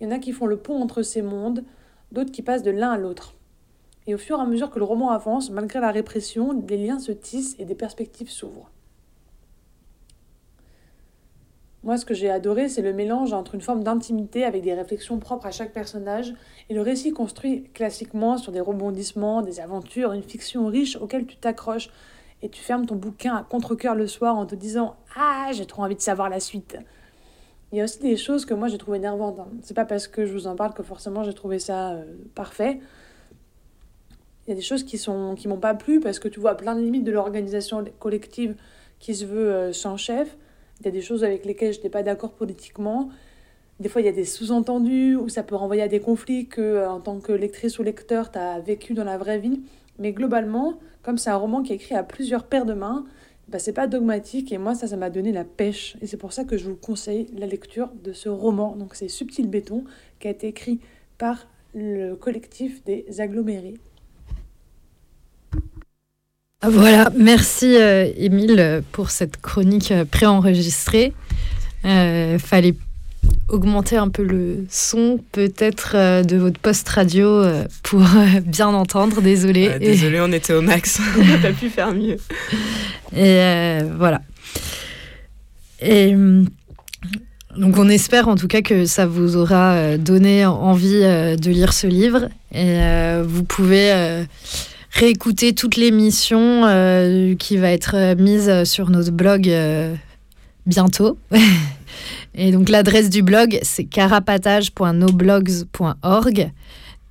Il y en a qui font le pont entre ces mondes, d'autres qui passent de l'un à l'autre. Et au fur et à mesure que le roman avance, malgré la répression, des liens se tissent et des perspectives s'ouvrent. Moi, ce que j'ai adoré, c'est le mélange entre une forme d'intimité avec des réflexions propres à chaque personnage et le récit construit classiquement sur des rebondissements, des aventures, une fiction riche auquel tu t'accroches et tu fermes ton bouquin à contre-coeur le soir en te disant Ah, j'ai trop envie de savoir la suite. Il y a aussi des choses que moi j'ai trouvé énervantes. Hein. C'est pas parce que je vous en parle que forcément j'ai trouvé ça euh, parfait. Il y a des choses qui sont qui m'ont pas plu parce que tu vois plein de limites de l'organisation collective qui se veut euh, sans chef. Il y a des choses avec lesquelles je n'étais pas d'accord politiquement. Des fois, il y a des sous-entendus ou ça peut renvoyer à des conflits que, euh, en tant que lectrice ou lecteur, tu as vécu dans la vraie vie. Mais globalement, comme c'est un roman qui est écrit à plusieurs paires de mains, bah, c'est pas dogmatique et moi ça ça m'a donné la pêche et c'est pour ça que je vous conseille la lecture de ce roman donc c'est Subtil béton qui a été écrit par le collectif des agglomérés. Voilà, merci euh, Émile pour cette chronique euh, préenregistrée. Euh, fallait augmenter un peu le son peut-être euh, de votre poste radio euh, pour euh, bien entendre. Désolé. Désolé, on était au max. *laughs* on n'a pas pu faire mieux. Et voilà. Et hum, donc on espère en tout cas que ça vous aura donné envie de lire ce livre. Et vous pouvez réécouter toute l'émission qui va être mise sur notre blog bientôt. *laughs* Et donc l'adresse du blog, c'est carapatage.noblogs.org.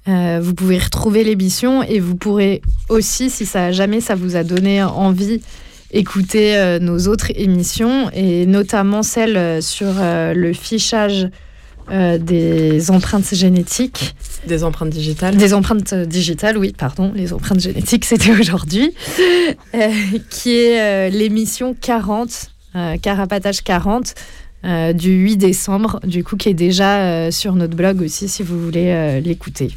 Euh, vous pouvez retrouver l'émission et vous pourrez aussi, si ça jamais ça vous a donné envie, écouter euh, nos autres émissions et notamment celle euh, sur le fichage des empreintes génétiques. Des empreintes digitales. Des empreintes digitales, oui, pardon. Les empreintes génétiques, *laughs* c'était aujourd'hui. qui est l'émission 40, Carapatage 40 euh, du 8 décembre, du coup, qui est déjà euh, sur notre blog aussi, si vous voulez euh, l'écouter.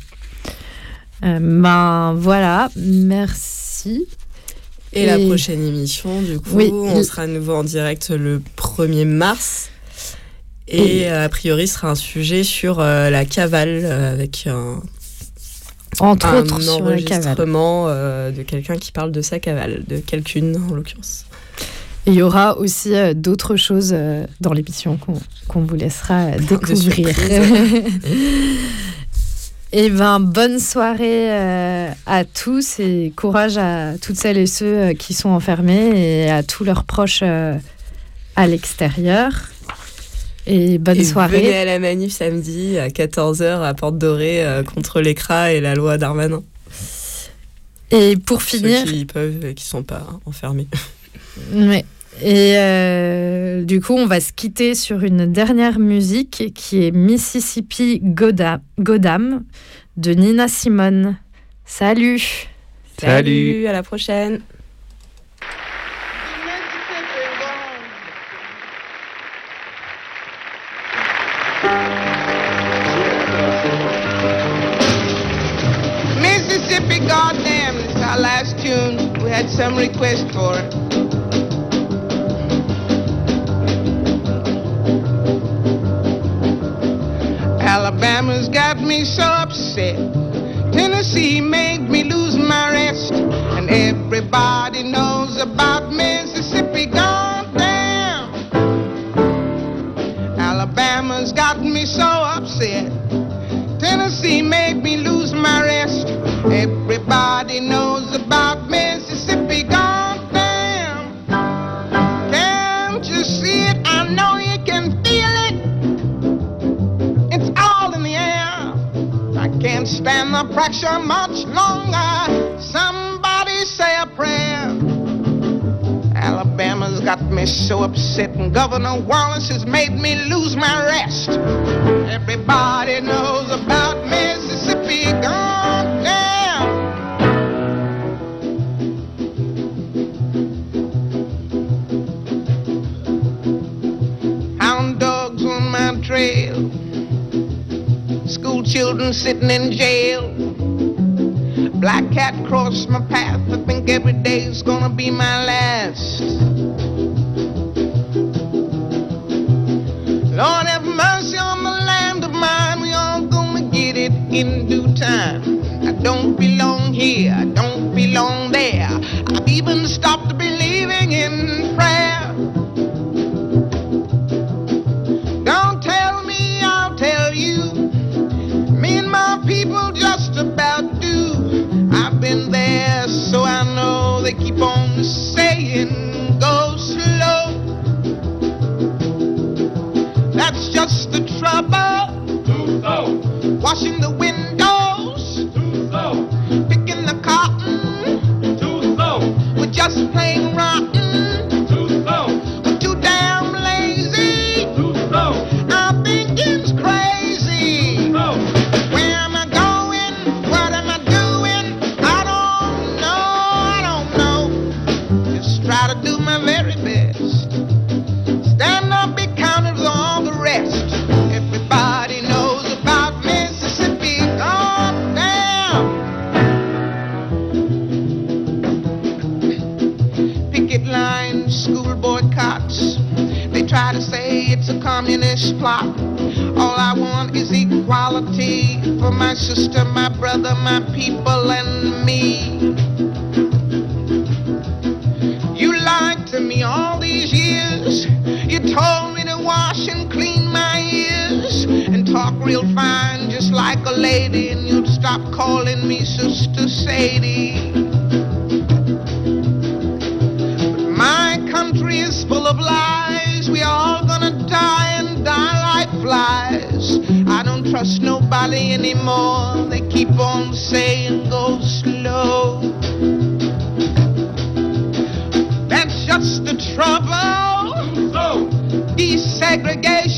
ben voilà, merci. Et, la prochaine émission, du coup, on sera à nouveau en direct le 1er mars. Et, a priori, ce sera un sujet sur la cavale avec un, Entre autres, enregistrement de quelqu'un qui parle de sa cavale, de quelqu'une en l'occurrence il y aura aussi euh, d'autres choses euh, dans l'émission qu'on vous laissera euh, découvrir. et *laughs* eh ben, bonne soirée à tous et courage à toutes celles et ceux qui sont enfermés et à tous leurs proches à l'extérieur. Et bonne soirée. Venez à la manif samedi à 14h à Porte Dorée contre l'écra et la loi Darmanin. Et pour finir. Ceux qui peuvent et qui ne sont pas enfermés. Ouais. Et euh, du coup, on va se quitter sur une dernière musique qui est Mississippi Godam, Godam de Nina Simone. Salut Salut, à la prochaine Mississippi Goddamn, it's our last tune. We had some requests for it. Me much longer. Somebody say a prayer. Alabama's got me so upset, and Governor Wallace has made me lose my rest. Everybody knows about Mississippi gone. Hound dogs on my trail school children sitting in jail. Black cat crossed my path. I think every day's gonna be my last. Lord have mercy on the land of mine. We all gonna get it in due time. I don't belong here. I don't belong there. I've even stopped believing is equality for my sister, my brother, my people, and me. You lied to me all these years. You told me to wash and clean my ears and talk real fine, just like a lady, and you'd stop calling me Sister Sadie. Trust nobody anymore. They keep on saying go slow. That's just the trouble. Desegregation.